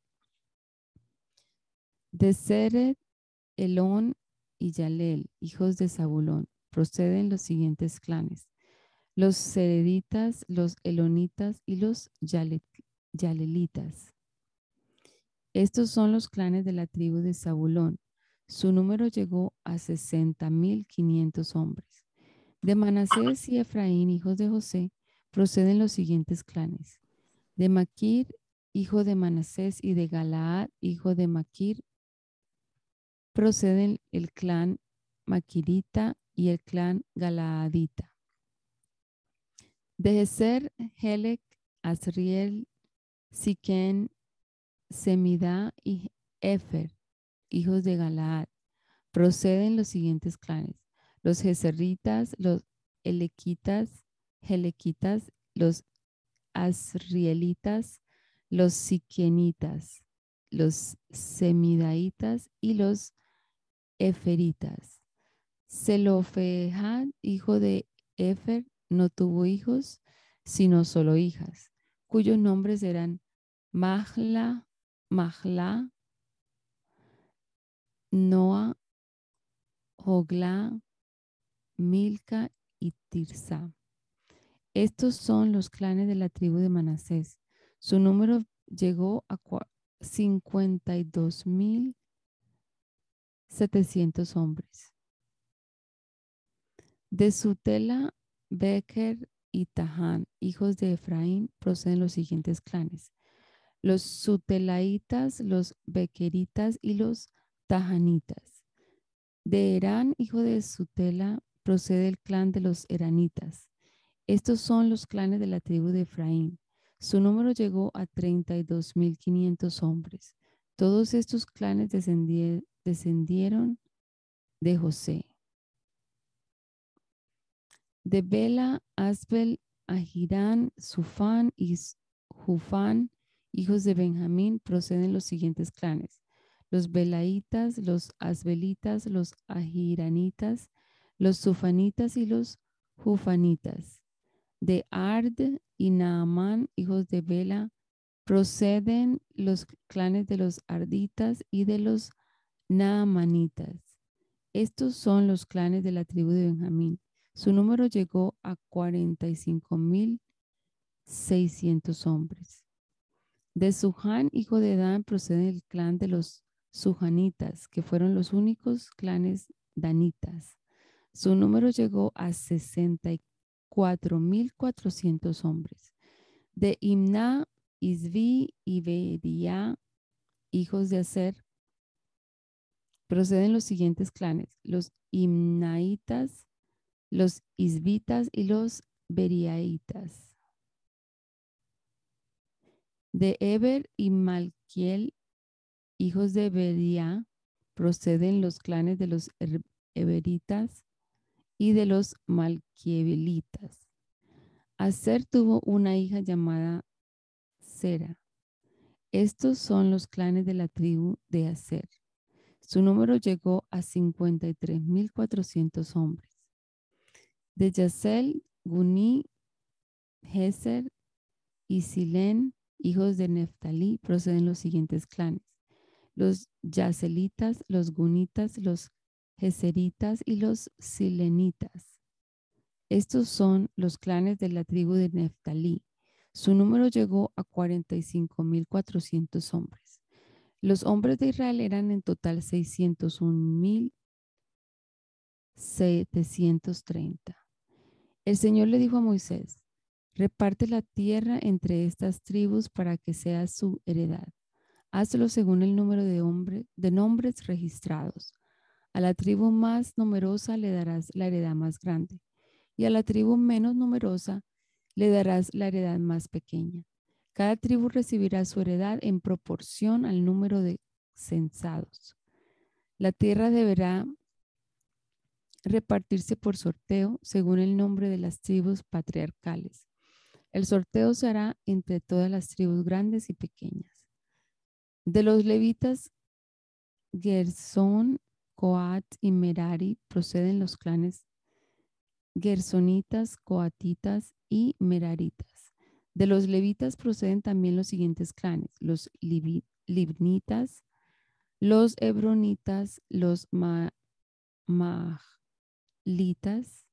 De Seret, Elón y Yalel, hijos de Zabulón, proceden los siguientes clanes. Los Sereditas, los Elonitas y los Yalelitas. Estos son los clanes de la tribu de Zabulón. Su número llegó a 60.500 hombres. De Manasés y Efraín, hijos de José, proceden los siguientes clanes. De Maquir, hijo de Manasés, y de Galaad, hijo de Maquir, proceden el clan Maquirita y el clan Galaadita. De Ezer, Helec, Asriel, Siquén, Semidá y Efer, hijos de Galaad. Proceden los siguientes clanes. Los Jezeritas, los Elequitas, Helequitas, los Asrielitas, los Siquenitas, los Semidaitas y los Eferitas. Zelofehad, hijo de Efer, no tuvo hijos, sino solo hijas, cuyos nombres eran Mahla, Mahla, Noa, Hogla, Milca y Tirsa. Estos son los clanes de la tribu de Manasés. Su número llegó a 52.700 hombres. De Sutela, Becker y Tahán, hijos de Efraín, proceden los siguientes clanes. Los Sutelaitas, los Bequeritas y los Tahanitas. De Herán, hijo de Sutela, procede el clan de los Eranitas. Estos son los clanes de la tribu de Efraín. Su número llegó a 32.500 hombres. Todos estos clanes descendieron de José. De Bela, Asbel, Ahirán, Sufán y Jufán, hijos de Benjamín, proceden los siguientes clanes. Los Belaitas, los Asbelitas, los Ahiranitas, los Sufanitas y los Jufanitas. De Ard y Naamán, hijos de Bela, proceden los clanes de los Arditas y de los Naamanitas. Estos son los clanes de la tribu de Benjamín. Su número llegó a 45.600 hombres. De Suhan, hijo de Dan, procede el clan de los Suhanitas, que fueron los únicos clanes danitas. Su número llegó a 64.400 hombres. De Imna, Isvi y Beria, hijos de Aser, proceden los siguientes clanes: los Imnaitas, los isbitas y los beriaitas. De Eber y Malquiel, hijos de Beria, proceden los clanes de los Eberitas y de los Malquielitas. Aser tuvo una hija llamada Sera. Estos son los clanes de la tribu de Aser. Su número llegó a 53.400 hombres. De Yasel, Guni, Geser y Silén, hijos de Neftalí, proceden los siguientes clanes. Los Yaselitas, los Gunitas, los Geseritas y los Silenitas. Estos son los clanes de la tribu de Neftalí. Su número llegó a 45.400 hombres. Los hombres de Israel eran en total 601.730. El Señor le dijo a Moisés, reparte la tierra entre estas tribus para que sea su heredad. Hazlo según el número de, de nombres registrados. A la tribu más numerosa le darás la heredad más grande y a la tribu menos numerosa le darás la heredad más pequeña. Cada tribu recibirá su heredad en proporción al número de censados. La tierra deberá repartirse por sorteo según el nombre de las tribus patriarcales. El sorteo se hará entre todas las tribus grandes y pequeñas. De los levitas, Gersón, Coat y Merari proceden los clanes Gersonitas, Coatitas y Meraritas. De los levitas proceden también los siguientes clanes, los Libnitas, los Hebronitas, los Ma litas,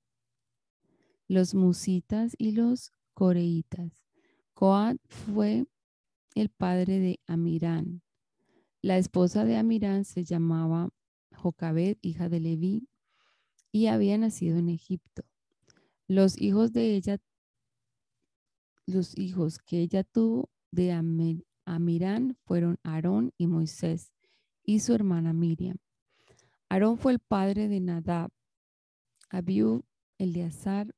los musitas y los coreitas. Coat fue el padre de Amirán. La esposa de Amirán se llamaba Jocabed, hija de Leví, y había nacido en Egipto. Los hijos de ella, los hijos que ella tuvo de Amirán fueron Aarón y Moisés y su hermana Miriam. Aarón fue el padre de Nadab, Abiú, Eleazar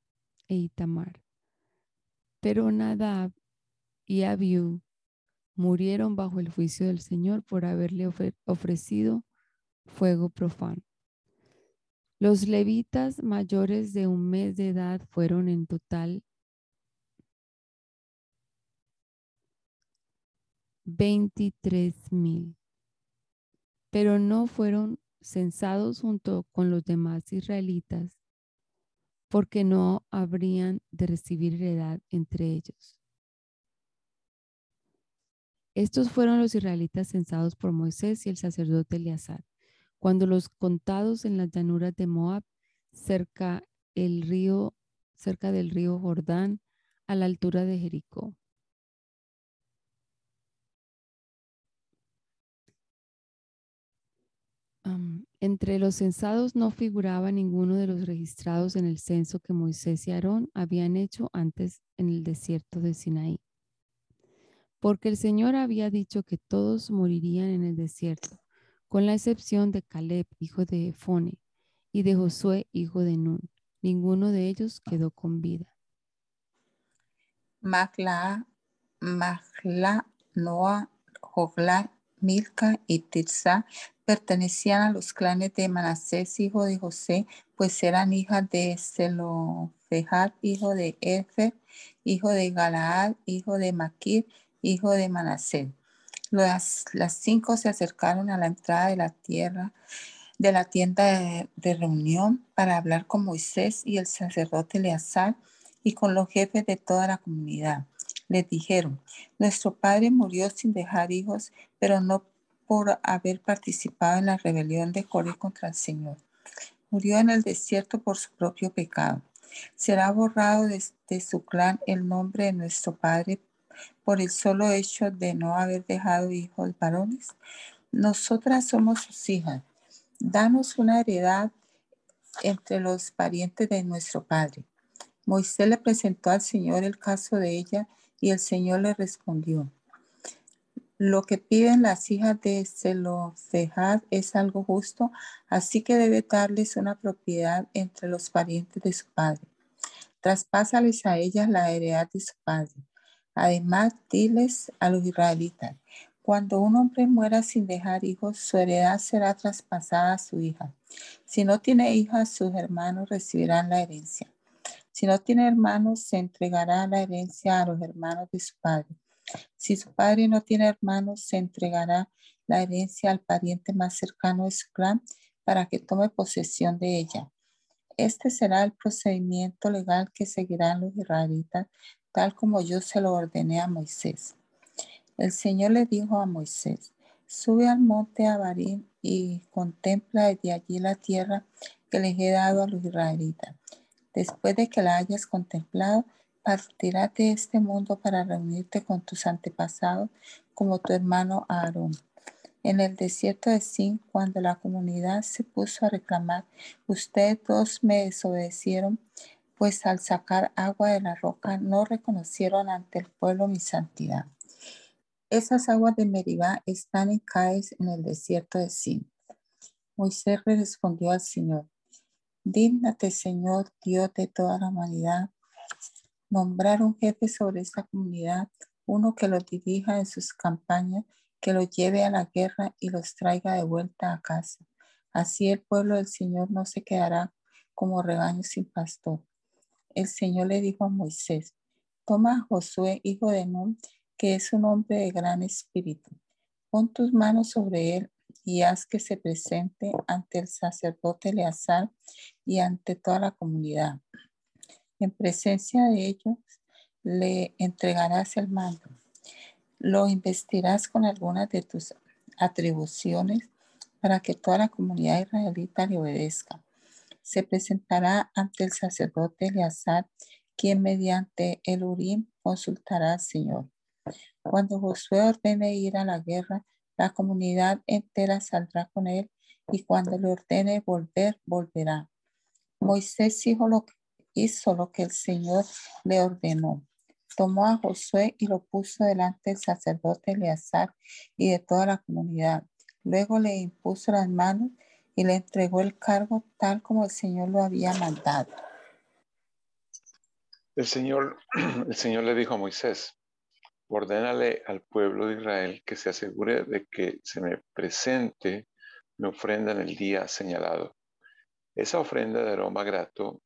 e Itamar. Pero Nadab y Abiú murieron bajo el juicio del Señor por haberle ofrecido fuego profano. Los levitas mayores de un mes de edad fueron en total 23 mil, pero no fueron censados junto con los demás israelitas, porque no habrían de recibir heredad entre ellos. Estos fueron los israelitas censados por Moisés y el sacerdote Eleazar, cuando los contados en las llanuras de Moab, cerca el río, cerca del río Jordán, a la altura de Jericó. Entre los censados no figuraba ninguno de los registrados en el censo que Moisés y Aarón habían hecho antes en el desierto de Sinaí. Porque el Señor había dicho que todos morirían en el desierto, con la excepción de Caleb, hijo de Efone, y de Josué, hijo de Nun. Ninguno de ellos quedó con vida. Magla, Magla, Noah, Jogla, Milca y Tirsa pertenecían a los clanes de Manasés, hijo de José, pues eran hijas de Zelofehad, hijo de Efer, hijo de Galaad, hijo de Maquir, hijo de Manasés. Las, las cinco se acercaron a la entrada de la tierra de la tienda de, de, reunión para hablar con Moisés y el sacerdote Eleazar y con los jefes de toda la comunidad. Les dijeron, nuestro padre murió sin dejar hijos, pero no por haber participado en la rebelión de Coré contra el Señor. Murió en el desierto por su propio pecado. Será borrado de, su clan el nombre de nuestro Padre por el solo hecho de no haber dejado hijos varones. Nosotras somos sus hijas. Danos una heredad entre los parientes de nuestro Padre. Moisés le presentó al Señor el caso de ella y el Señor le respondió, lo que piden las hijas de Zelofehad es algo justo, así que debe darles una propiedad entre los parientes de su padre. Traspásales a ellas la heredad de su padre. Además, diles a los israelitas, cuando un hombre muera sin dejar hijos, su heredad será traspasada a su hija. Si no tiene hijas, sus hermanos recibirán la herencia. Si no tiene hermanos, se entregará la herencia a los hermanos de su padre. Si su padre no tiene hermanos, se entregará la herencia al pariente más cercano de su clan para que tome posesión de ella. Este será el procedimiento legal que seguirán los israelitas, tal como yo se lo ordené a Moisés. El Señor le dijo a Moisés, sube al monte Abarín y contempla desde allí la tierra que les he dado a los israelitas. Después de que la hayas contemplado, partirás de este mundo para reunirte con tus antepasados como tu hermano Aarón. En el desierto de Sin, cuando la comunidad se puso a reclamar, ustedes dos me desobedecieron, pues al sacar agua de la roca no reconocieron ante el pueblo mi santidad. Esas aguas de Meribá están en Caes en el desierto de Sin. Moisés respondió al Señor, Dígnate, Señor, Dios de toda la humanidad, nombrar un jefe sobre esta comunidad, uno que los dirija en sus campañas, que los lleve a la guerra y los traiga de vuelta a casa. Así el pueblo del Señor no se quedará como rebaño sin pastor. El Señor le dijo a Moisés, toma a Josué, hijo de Nun, que es un hombre de gran espíritu. Pon tus manos sobre él y haz que se presente ante el sacerdote Eleazar y ante toda la comunidad. En presencia de ellos le entregarás el mando. Lo investirás con algunas de tus atribuciones para que toda la comunidad israelita le obedezca. Se presentará ante el sacerdote Eleazar, quien mediante el Urim consultará al Señor. Cuando Josué ordene ir a la guerra, la comunidad entera saldrá con él y cuando le ordene volver, volverá. Moisés hizo lo que hizo lo que el Señor le ordenó. Tomó a Josué y lo puso delante del sacerdote Eleazar y de toda la comunidad. Luego le impuso las manos y le entregó el cargo tal como el Señor lo había mandado. El Señor, el Señor le dijo a Moisés, ordénale al pueblo de Israel que se asegure de que se me presente mi ofrenda en el día señalado. Esa ofrenda de aroma grato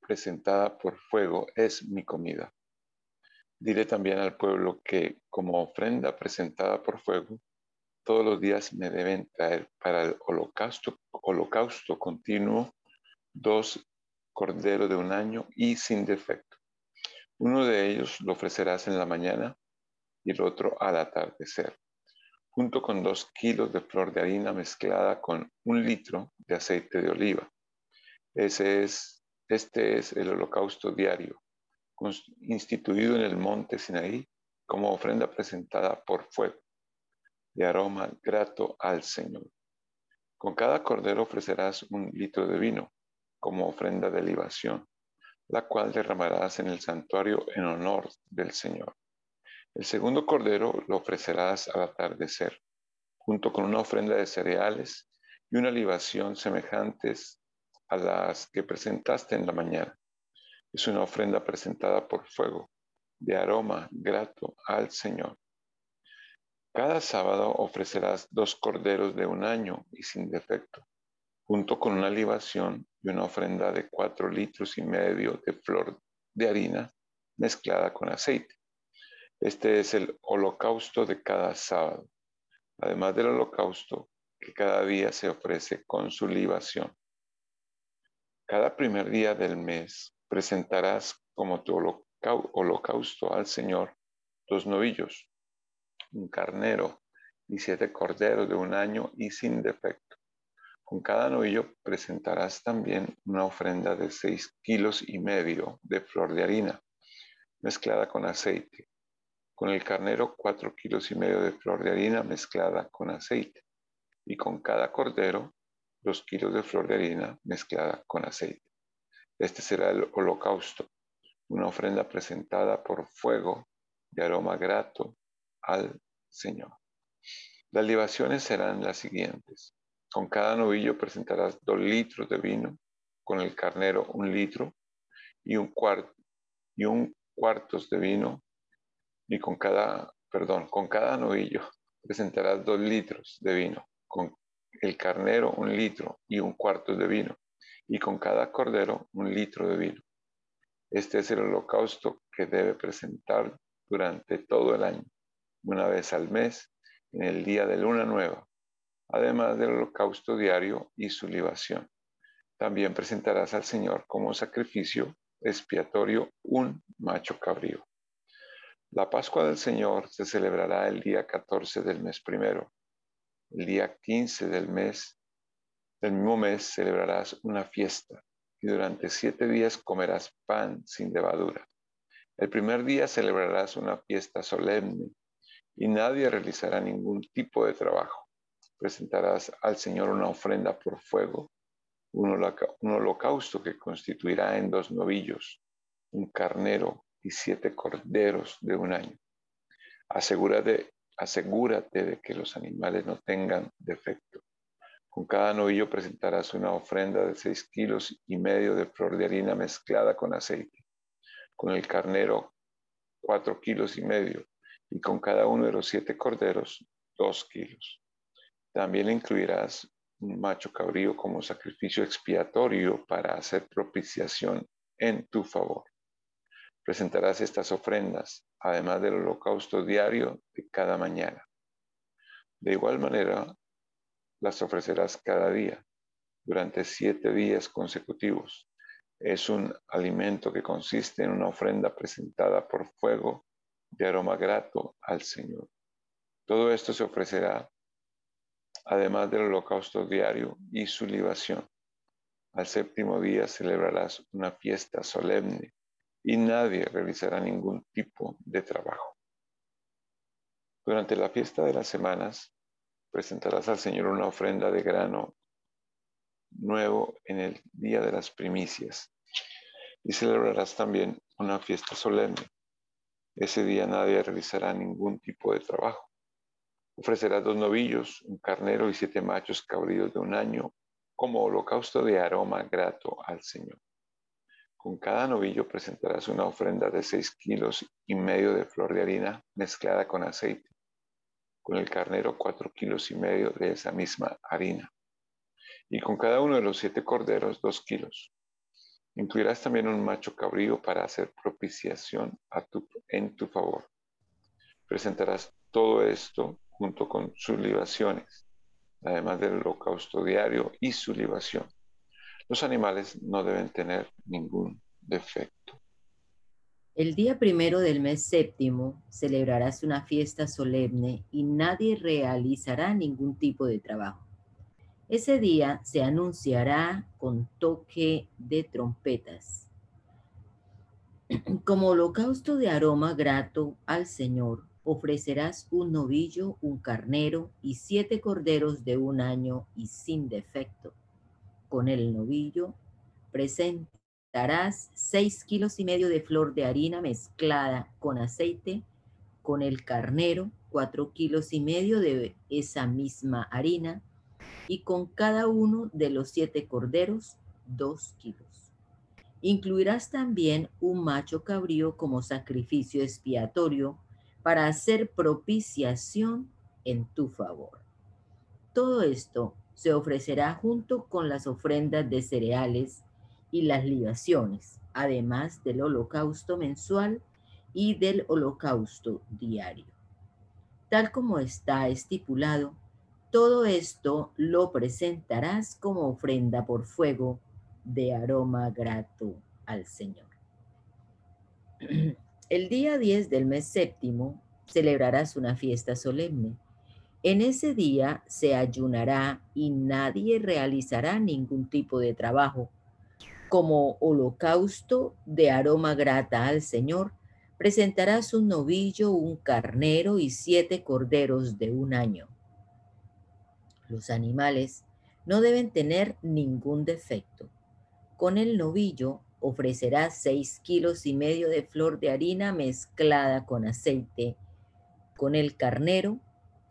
presentada por fuego es mi comida. Dile también al pueblo que como ofrenda presentada por fuego, todos los días me deben traer para el holocausto, holocausto continuo dos corderos de un año y sin defecto. Uno de ellos lo ofrecerás en la mañana y el otro al atardecer, junto con dos kilos de flor de harina mezclada con un litro de aceite de oliva. Ese es, este es el holocausto diario, instituido en el monte Sinaí como ofrenda presentada por fuego, de aroma grato al Señor. Con cada cordero ofrecerás un litro de vino como ofrenda de libación la cual derramarás en el santuario en honor del Señor. El segundo cordero lo ofrecerás al atardecer, junto con una ofrenda de cereales y una libación semejantes a las que presentaste en la mañana. Es una ofrenda presentada por fuego, de aroma grato al Señor. Cada sábado ofrecerás dos corderos de un año y sin defecto, junto con una libación y una ofrenda de cuatro litros y medio de flor de harina mezclada con aceite. Este es el holocausto de cada sábado, además del holocausto que cada día se ofrece con su libación. Cada primer día del mes presentarás como tu holocausto al Señor dos novillos, un carnero y siete corderos de un año y sin defecto con cada novillo presentarás también una ofrenda de seis kilos y medio de flor de harina mezclada con aceite. Con el carnero cuatro kilos y medio de flor de harina mezclada con aceite. Y con cada cordero dos kilos de flor de harina mezclada con aceite. Este será el holocausto, una ofrenda presentada por fuego de aroma grato al Señor. Las libaciones serán las siguientes con cada novillo presentarás dos litros de vino, con el carnero un litro y un cuarto y un cuartos de vino, y con cada, perdón, con cada novillo presentarás dos litros de vino, con el carnero un litro y un cuarto de vino, y con cada cordero un litro de vino. Este es el holocausto que debe presentar durante todo el año, una vez al mes, en el día de luna nueva, además del holocausto diario y su libación. También presentarás al Señor como sacrificio expiatorio un macho cabrío. La Pascua del Señor se celebrará el día 14 del mes primero. El día 15 del mes, del mismo mes, celebrarás una fiesta y durante siete días comerás pan sin levadura. El primer día celebrarás una fiesta solemne y nadie realizará ningún tipo de trabajo presentarás al Señor una ofrenda por fuego, un, holocausto que constituirá en dos novillos, un carnero y siete corderos de un año. Asegúrate, asegúrate de que los animales no tengan defecto. Con cada novillo presentarás una ofrenda de seis kilos y medio de flor de harina mezclada con aceite. Con el carnero, cuatro kilos y medio. Y con cada uno de los siete corderos, dos kilos. También incluirás un macho cabrío como sacrificio expiatorio para hacer propiciación en tu favor. Presentarás estas ofrendas, además del holocausto diario de cada mañana. De igual manera, las ofrecerás cada día, durante siete días consecutivos. Es un alimento que consiste en una ofrenda presentada por fuego de aroma grato al Señor. Todo esto se ofrecerá además del holocausto diario y su libación. Al séptimo día celebrarás una fiesta solemne y nadie realizará ningún tipo de trabajo. Durante la fiesta de las semanas presentarás al Señor una ofrenda de grano nuevo en el día de las primicias y celebrarás también una fiesta solemne. Ese día nadie realizará ningún tipo de trabajo. Ofrecerás dos novillos, un carnero y siete machos cabríos de un año como holocausto de aroma grato al Señor. Con cada novillo presentarás una ofrenda de seis kilos y medio de flor de harina mezclada con aceite. Con el carnero cuatro kilos y medio de esa misma harina. Y con cada uno de los siete corderos dos kilos. Incluirás también un macho cabrío para hacer propiciación en tu favor. Presentarás todo esto junto con sus libaciones, además del holocausto diario y su libación los animales no deben tener ningún defecto. El día primero del mes séptimo celebrarás una fiesta solemne y nadie realizará ningún tipo de trabajo. Ese día se anunciará con toque de trompetas. Como holocausto de aroma grato al Señor, ofrecerás un novillo, un carnero y siete corderos de un año y sin defecto con el novillo, presentarás seis kilos y medio de flor de harina mezclada con aceite, con el carnero, cuatro kilos y medio de esa misma harina, y con cada uno de los siete corderos, dos kilos. Incluirás también un macho cabrío como sacrificio expiatorio para hacer propiciación en tu favor. Todo esto se ofrecerá junto con las ofrendas de cereales y las libaciones, además del holocausto mensual y del holocausto diario. Tal como está estipulado, todo esto lo presentarás como ofrenda por fuego de aroma grato al Señor. El día 10 del mes séptimo celebrarás una fiesta solemne en ese día se ayunará y nadie realizará ningún tipo de trabajo. Como holocausto de aroma grata al Señor, presentarás un novillo, un carnero y siete corderos de un año. Los animales no deben tener ningún defecto. Con el novillo ofrecerás seis kilos y medio de flor de harina mezclada con aceite. Con el carnero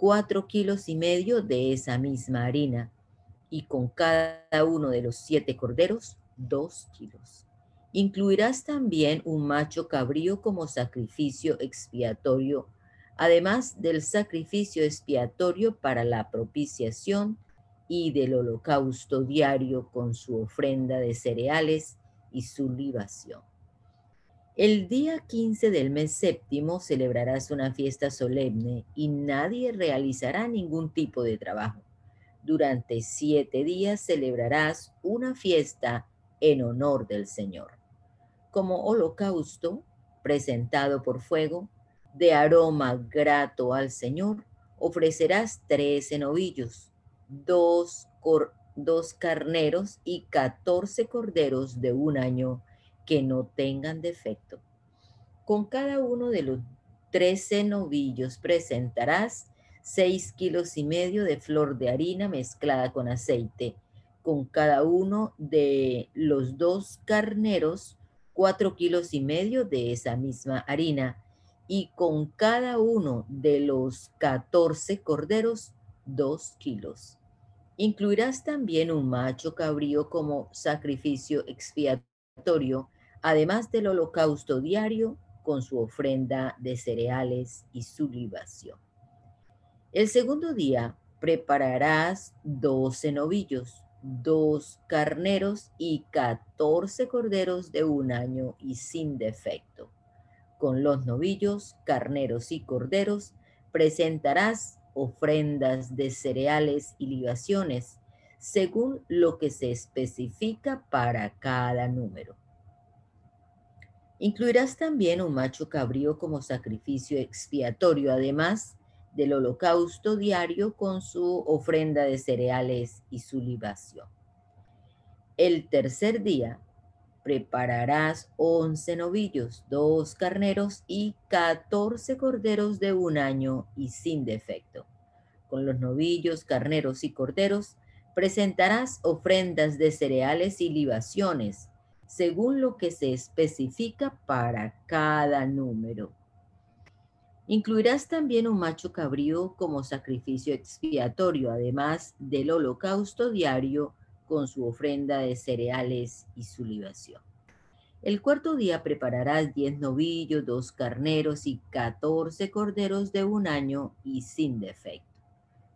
cuatro kilos y medio de esa misma harina y con cada uno de los siete corderos, dos kilos. Incluirás también un macho cabrío como sacrificio expiatorio, además del sacrificio expiatorio para la propiciación y del holocausto diario con su ofrenda de cereales y su libación. El día 15 del mes séptimo celebrarás una fiesta solemne y nadie realizará ningún tipo de trabajo. Durante siete días celebrarás una fiesta en honor del Señor. Como holocausto, presentado por fuego, de aroma grato al Señor, ofrecerás trece novillos, dos, dos carneros y catorce corderos de un año que no tengan defecto. Con cada uno de los trece novillos presentarás seis kilos y medio de flor de harina mezclada con aceite. Con cada uno de los dos carneros, cuatro kilos y medio de esa misma harina. Y con cada uno de los catorce corderos, dos kilos. Incluirás también un macho cabrío como sacrificio expiatorio además del holocausto diario con su ofrenda de cereales y su libación. El segundo día prepararás doce novillos, dos carneros y catorce corderos de un año y sin defecto. Con los novillos, carneros y corderos presentarás ofrendas de cereales y libaciones según lo que se especifica para cada número. Incluirás también un macho cabrío como sacrificio expiatorio, además del holocausto diario con su ofrenda de cereales y su libación. El tercer día prepararás once novillos, dos carneros y catorce corderos de un año y sin defecto. Con los novillos, carneros y corderos presentarás ofrendas de cereales y libaciones, según lo que se especifica para cada número. Incluirás también un macho cabrío como sacrificio expiatorio, además del holocausto diario con su ofrenda de cereales y su libación. El cuarto día prepararás diez novillos, dos carneros y catorce corderos de un año y sin defecto.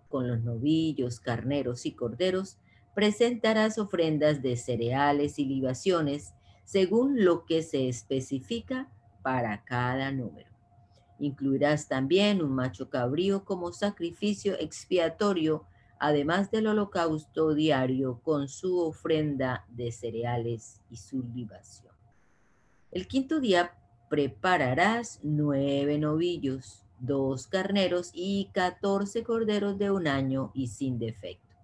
Con los novillos, carneros y corderos presentarás ofrendas de cereales y libaciones según lo que se especifica para cada número. Incluirás también un macho cabrío como sacrificio expiatorio, además del holocausto diario con su ofrenda de cereales y su libación. El quinto día prepararás nueve novillos, dos carneros y catorce corderos de un año y sin defecto.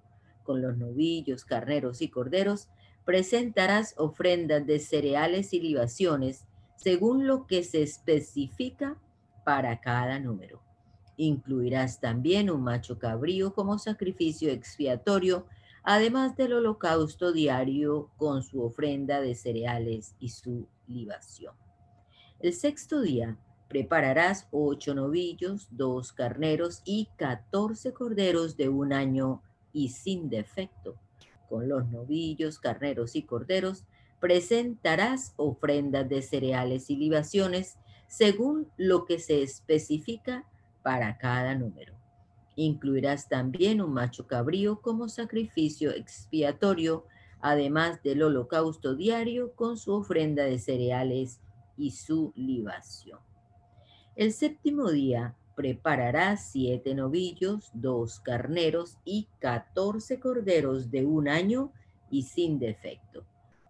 Con los novillos, carneros y corderos presentarás ofrendas de cereales y libaciones según lo que se especifica para cada número. Incluirás también un macho cabrío como sacrificio expiatorio, además del holocausto diario con su ofrenda de cereales y su libación. El sexto día prepararás ocho novillos, dos carneros y catorce corderos de un año y sin defecto. Con los novillos, carneros y corderos presentarás ofrendas de cereales y libaciones según lo que se especifica para cada número. Incluirás también un macho cabrío como sacrificio expiatorio, además del holocausto diario con su ofrenda de cereales y su libación. El séptimo día prepararás siete novillos, dos carneros y catorce corderos de un año y sin defecto.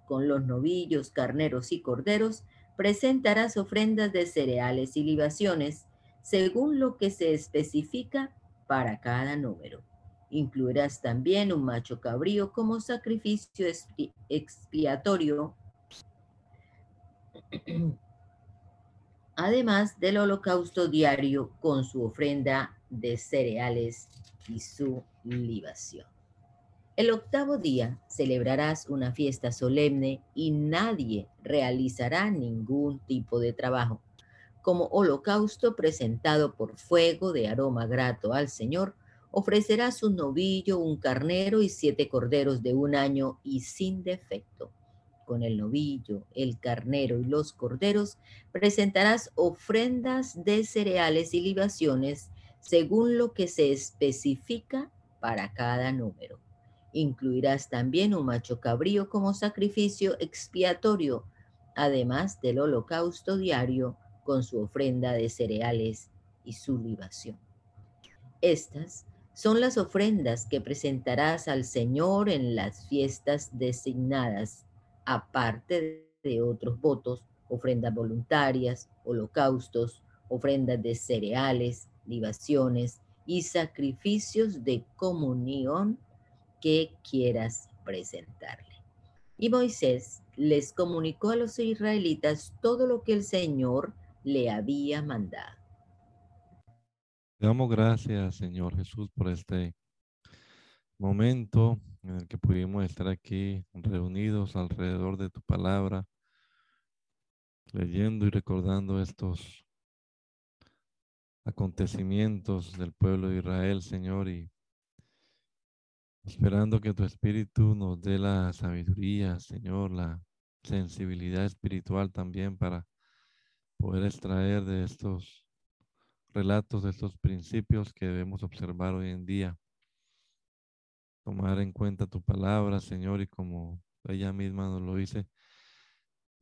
Con los novillos, carneros y corderos presentarás ofrendas de cereales y libaciones según lo que se especifica para cada número. Incluirás también un macho cabrío como sacrificio expiatorio, además del holocausto diario con su ofrenda de cereales y su libación. El octavo día celebrarás una fiesta solemne y nadie realizará ningún tipo de trabajo, como holocausto presentado por fuego de aroma grato al Señor, ofrecerás un novillo, un carnero y siete corderos de un año y sin defecto. Con el novillo, el carnero y los corderos presentarás ofrendas de cereales y libaciones según lo que se especifica para cada número. Incluirás también un macho cabrío como sacrificio expiatorio, además del holocausto diario con su ofrenda de cereales y su libación. Estas son las ofrendas que presentarás al Señor en las fiestas designadas, aparte de otros votos, ofrendas voluntarias, holocaustos, ofrendas de cereales, libaciones y sacrificios de comunión que quieras presentarle. Y Moisés les comunicó a los israelitas todo lo que el Señor le había mandado. Damos gracias, Señor Jesús, por este momento en el que pudimos estar aquí reunidos alrededor de tu palabra, leyendo y recordando estos acontecimientos del pueblo de Israel, Señor, y Esperando que tu espíritu nos dé la sabiduría, Señor, la sensibilidad espiritual también para poder extraer de estos relatos, de estos principios que debemos observar hoy en día. Tomar en cuenta tu palabra, Señor, y como ella misma nos lo dice,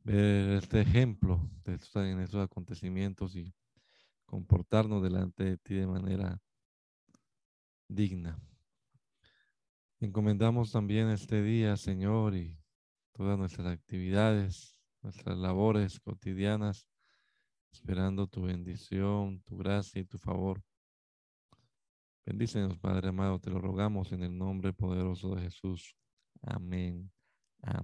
ver este ejemplo de en estos acontecimientos y comportarnos delante de ti de manera digna. Encomendamos también este día, Señor, y todas nuestras actividades, nuestras labores cotidianas, esperando tu bendición, tu gracia y tu favor. Bendícenos, Padre amado, te lo rogamos en el nombre poderoso de Jesús. Amén. Amén.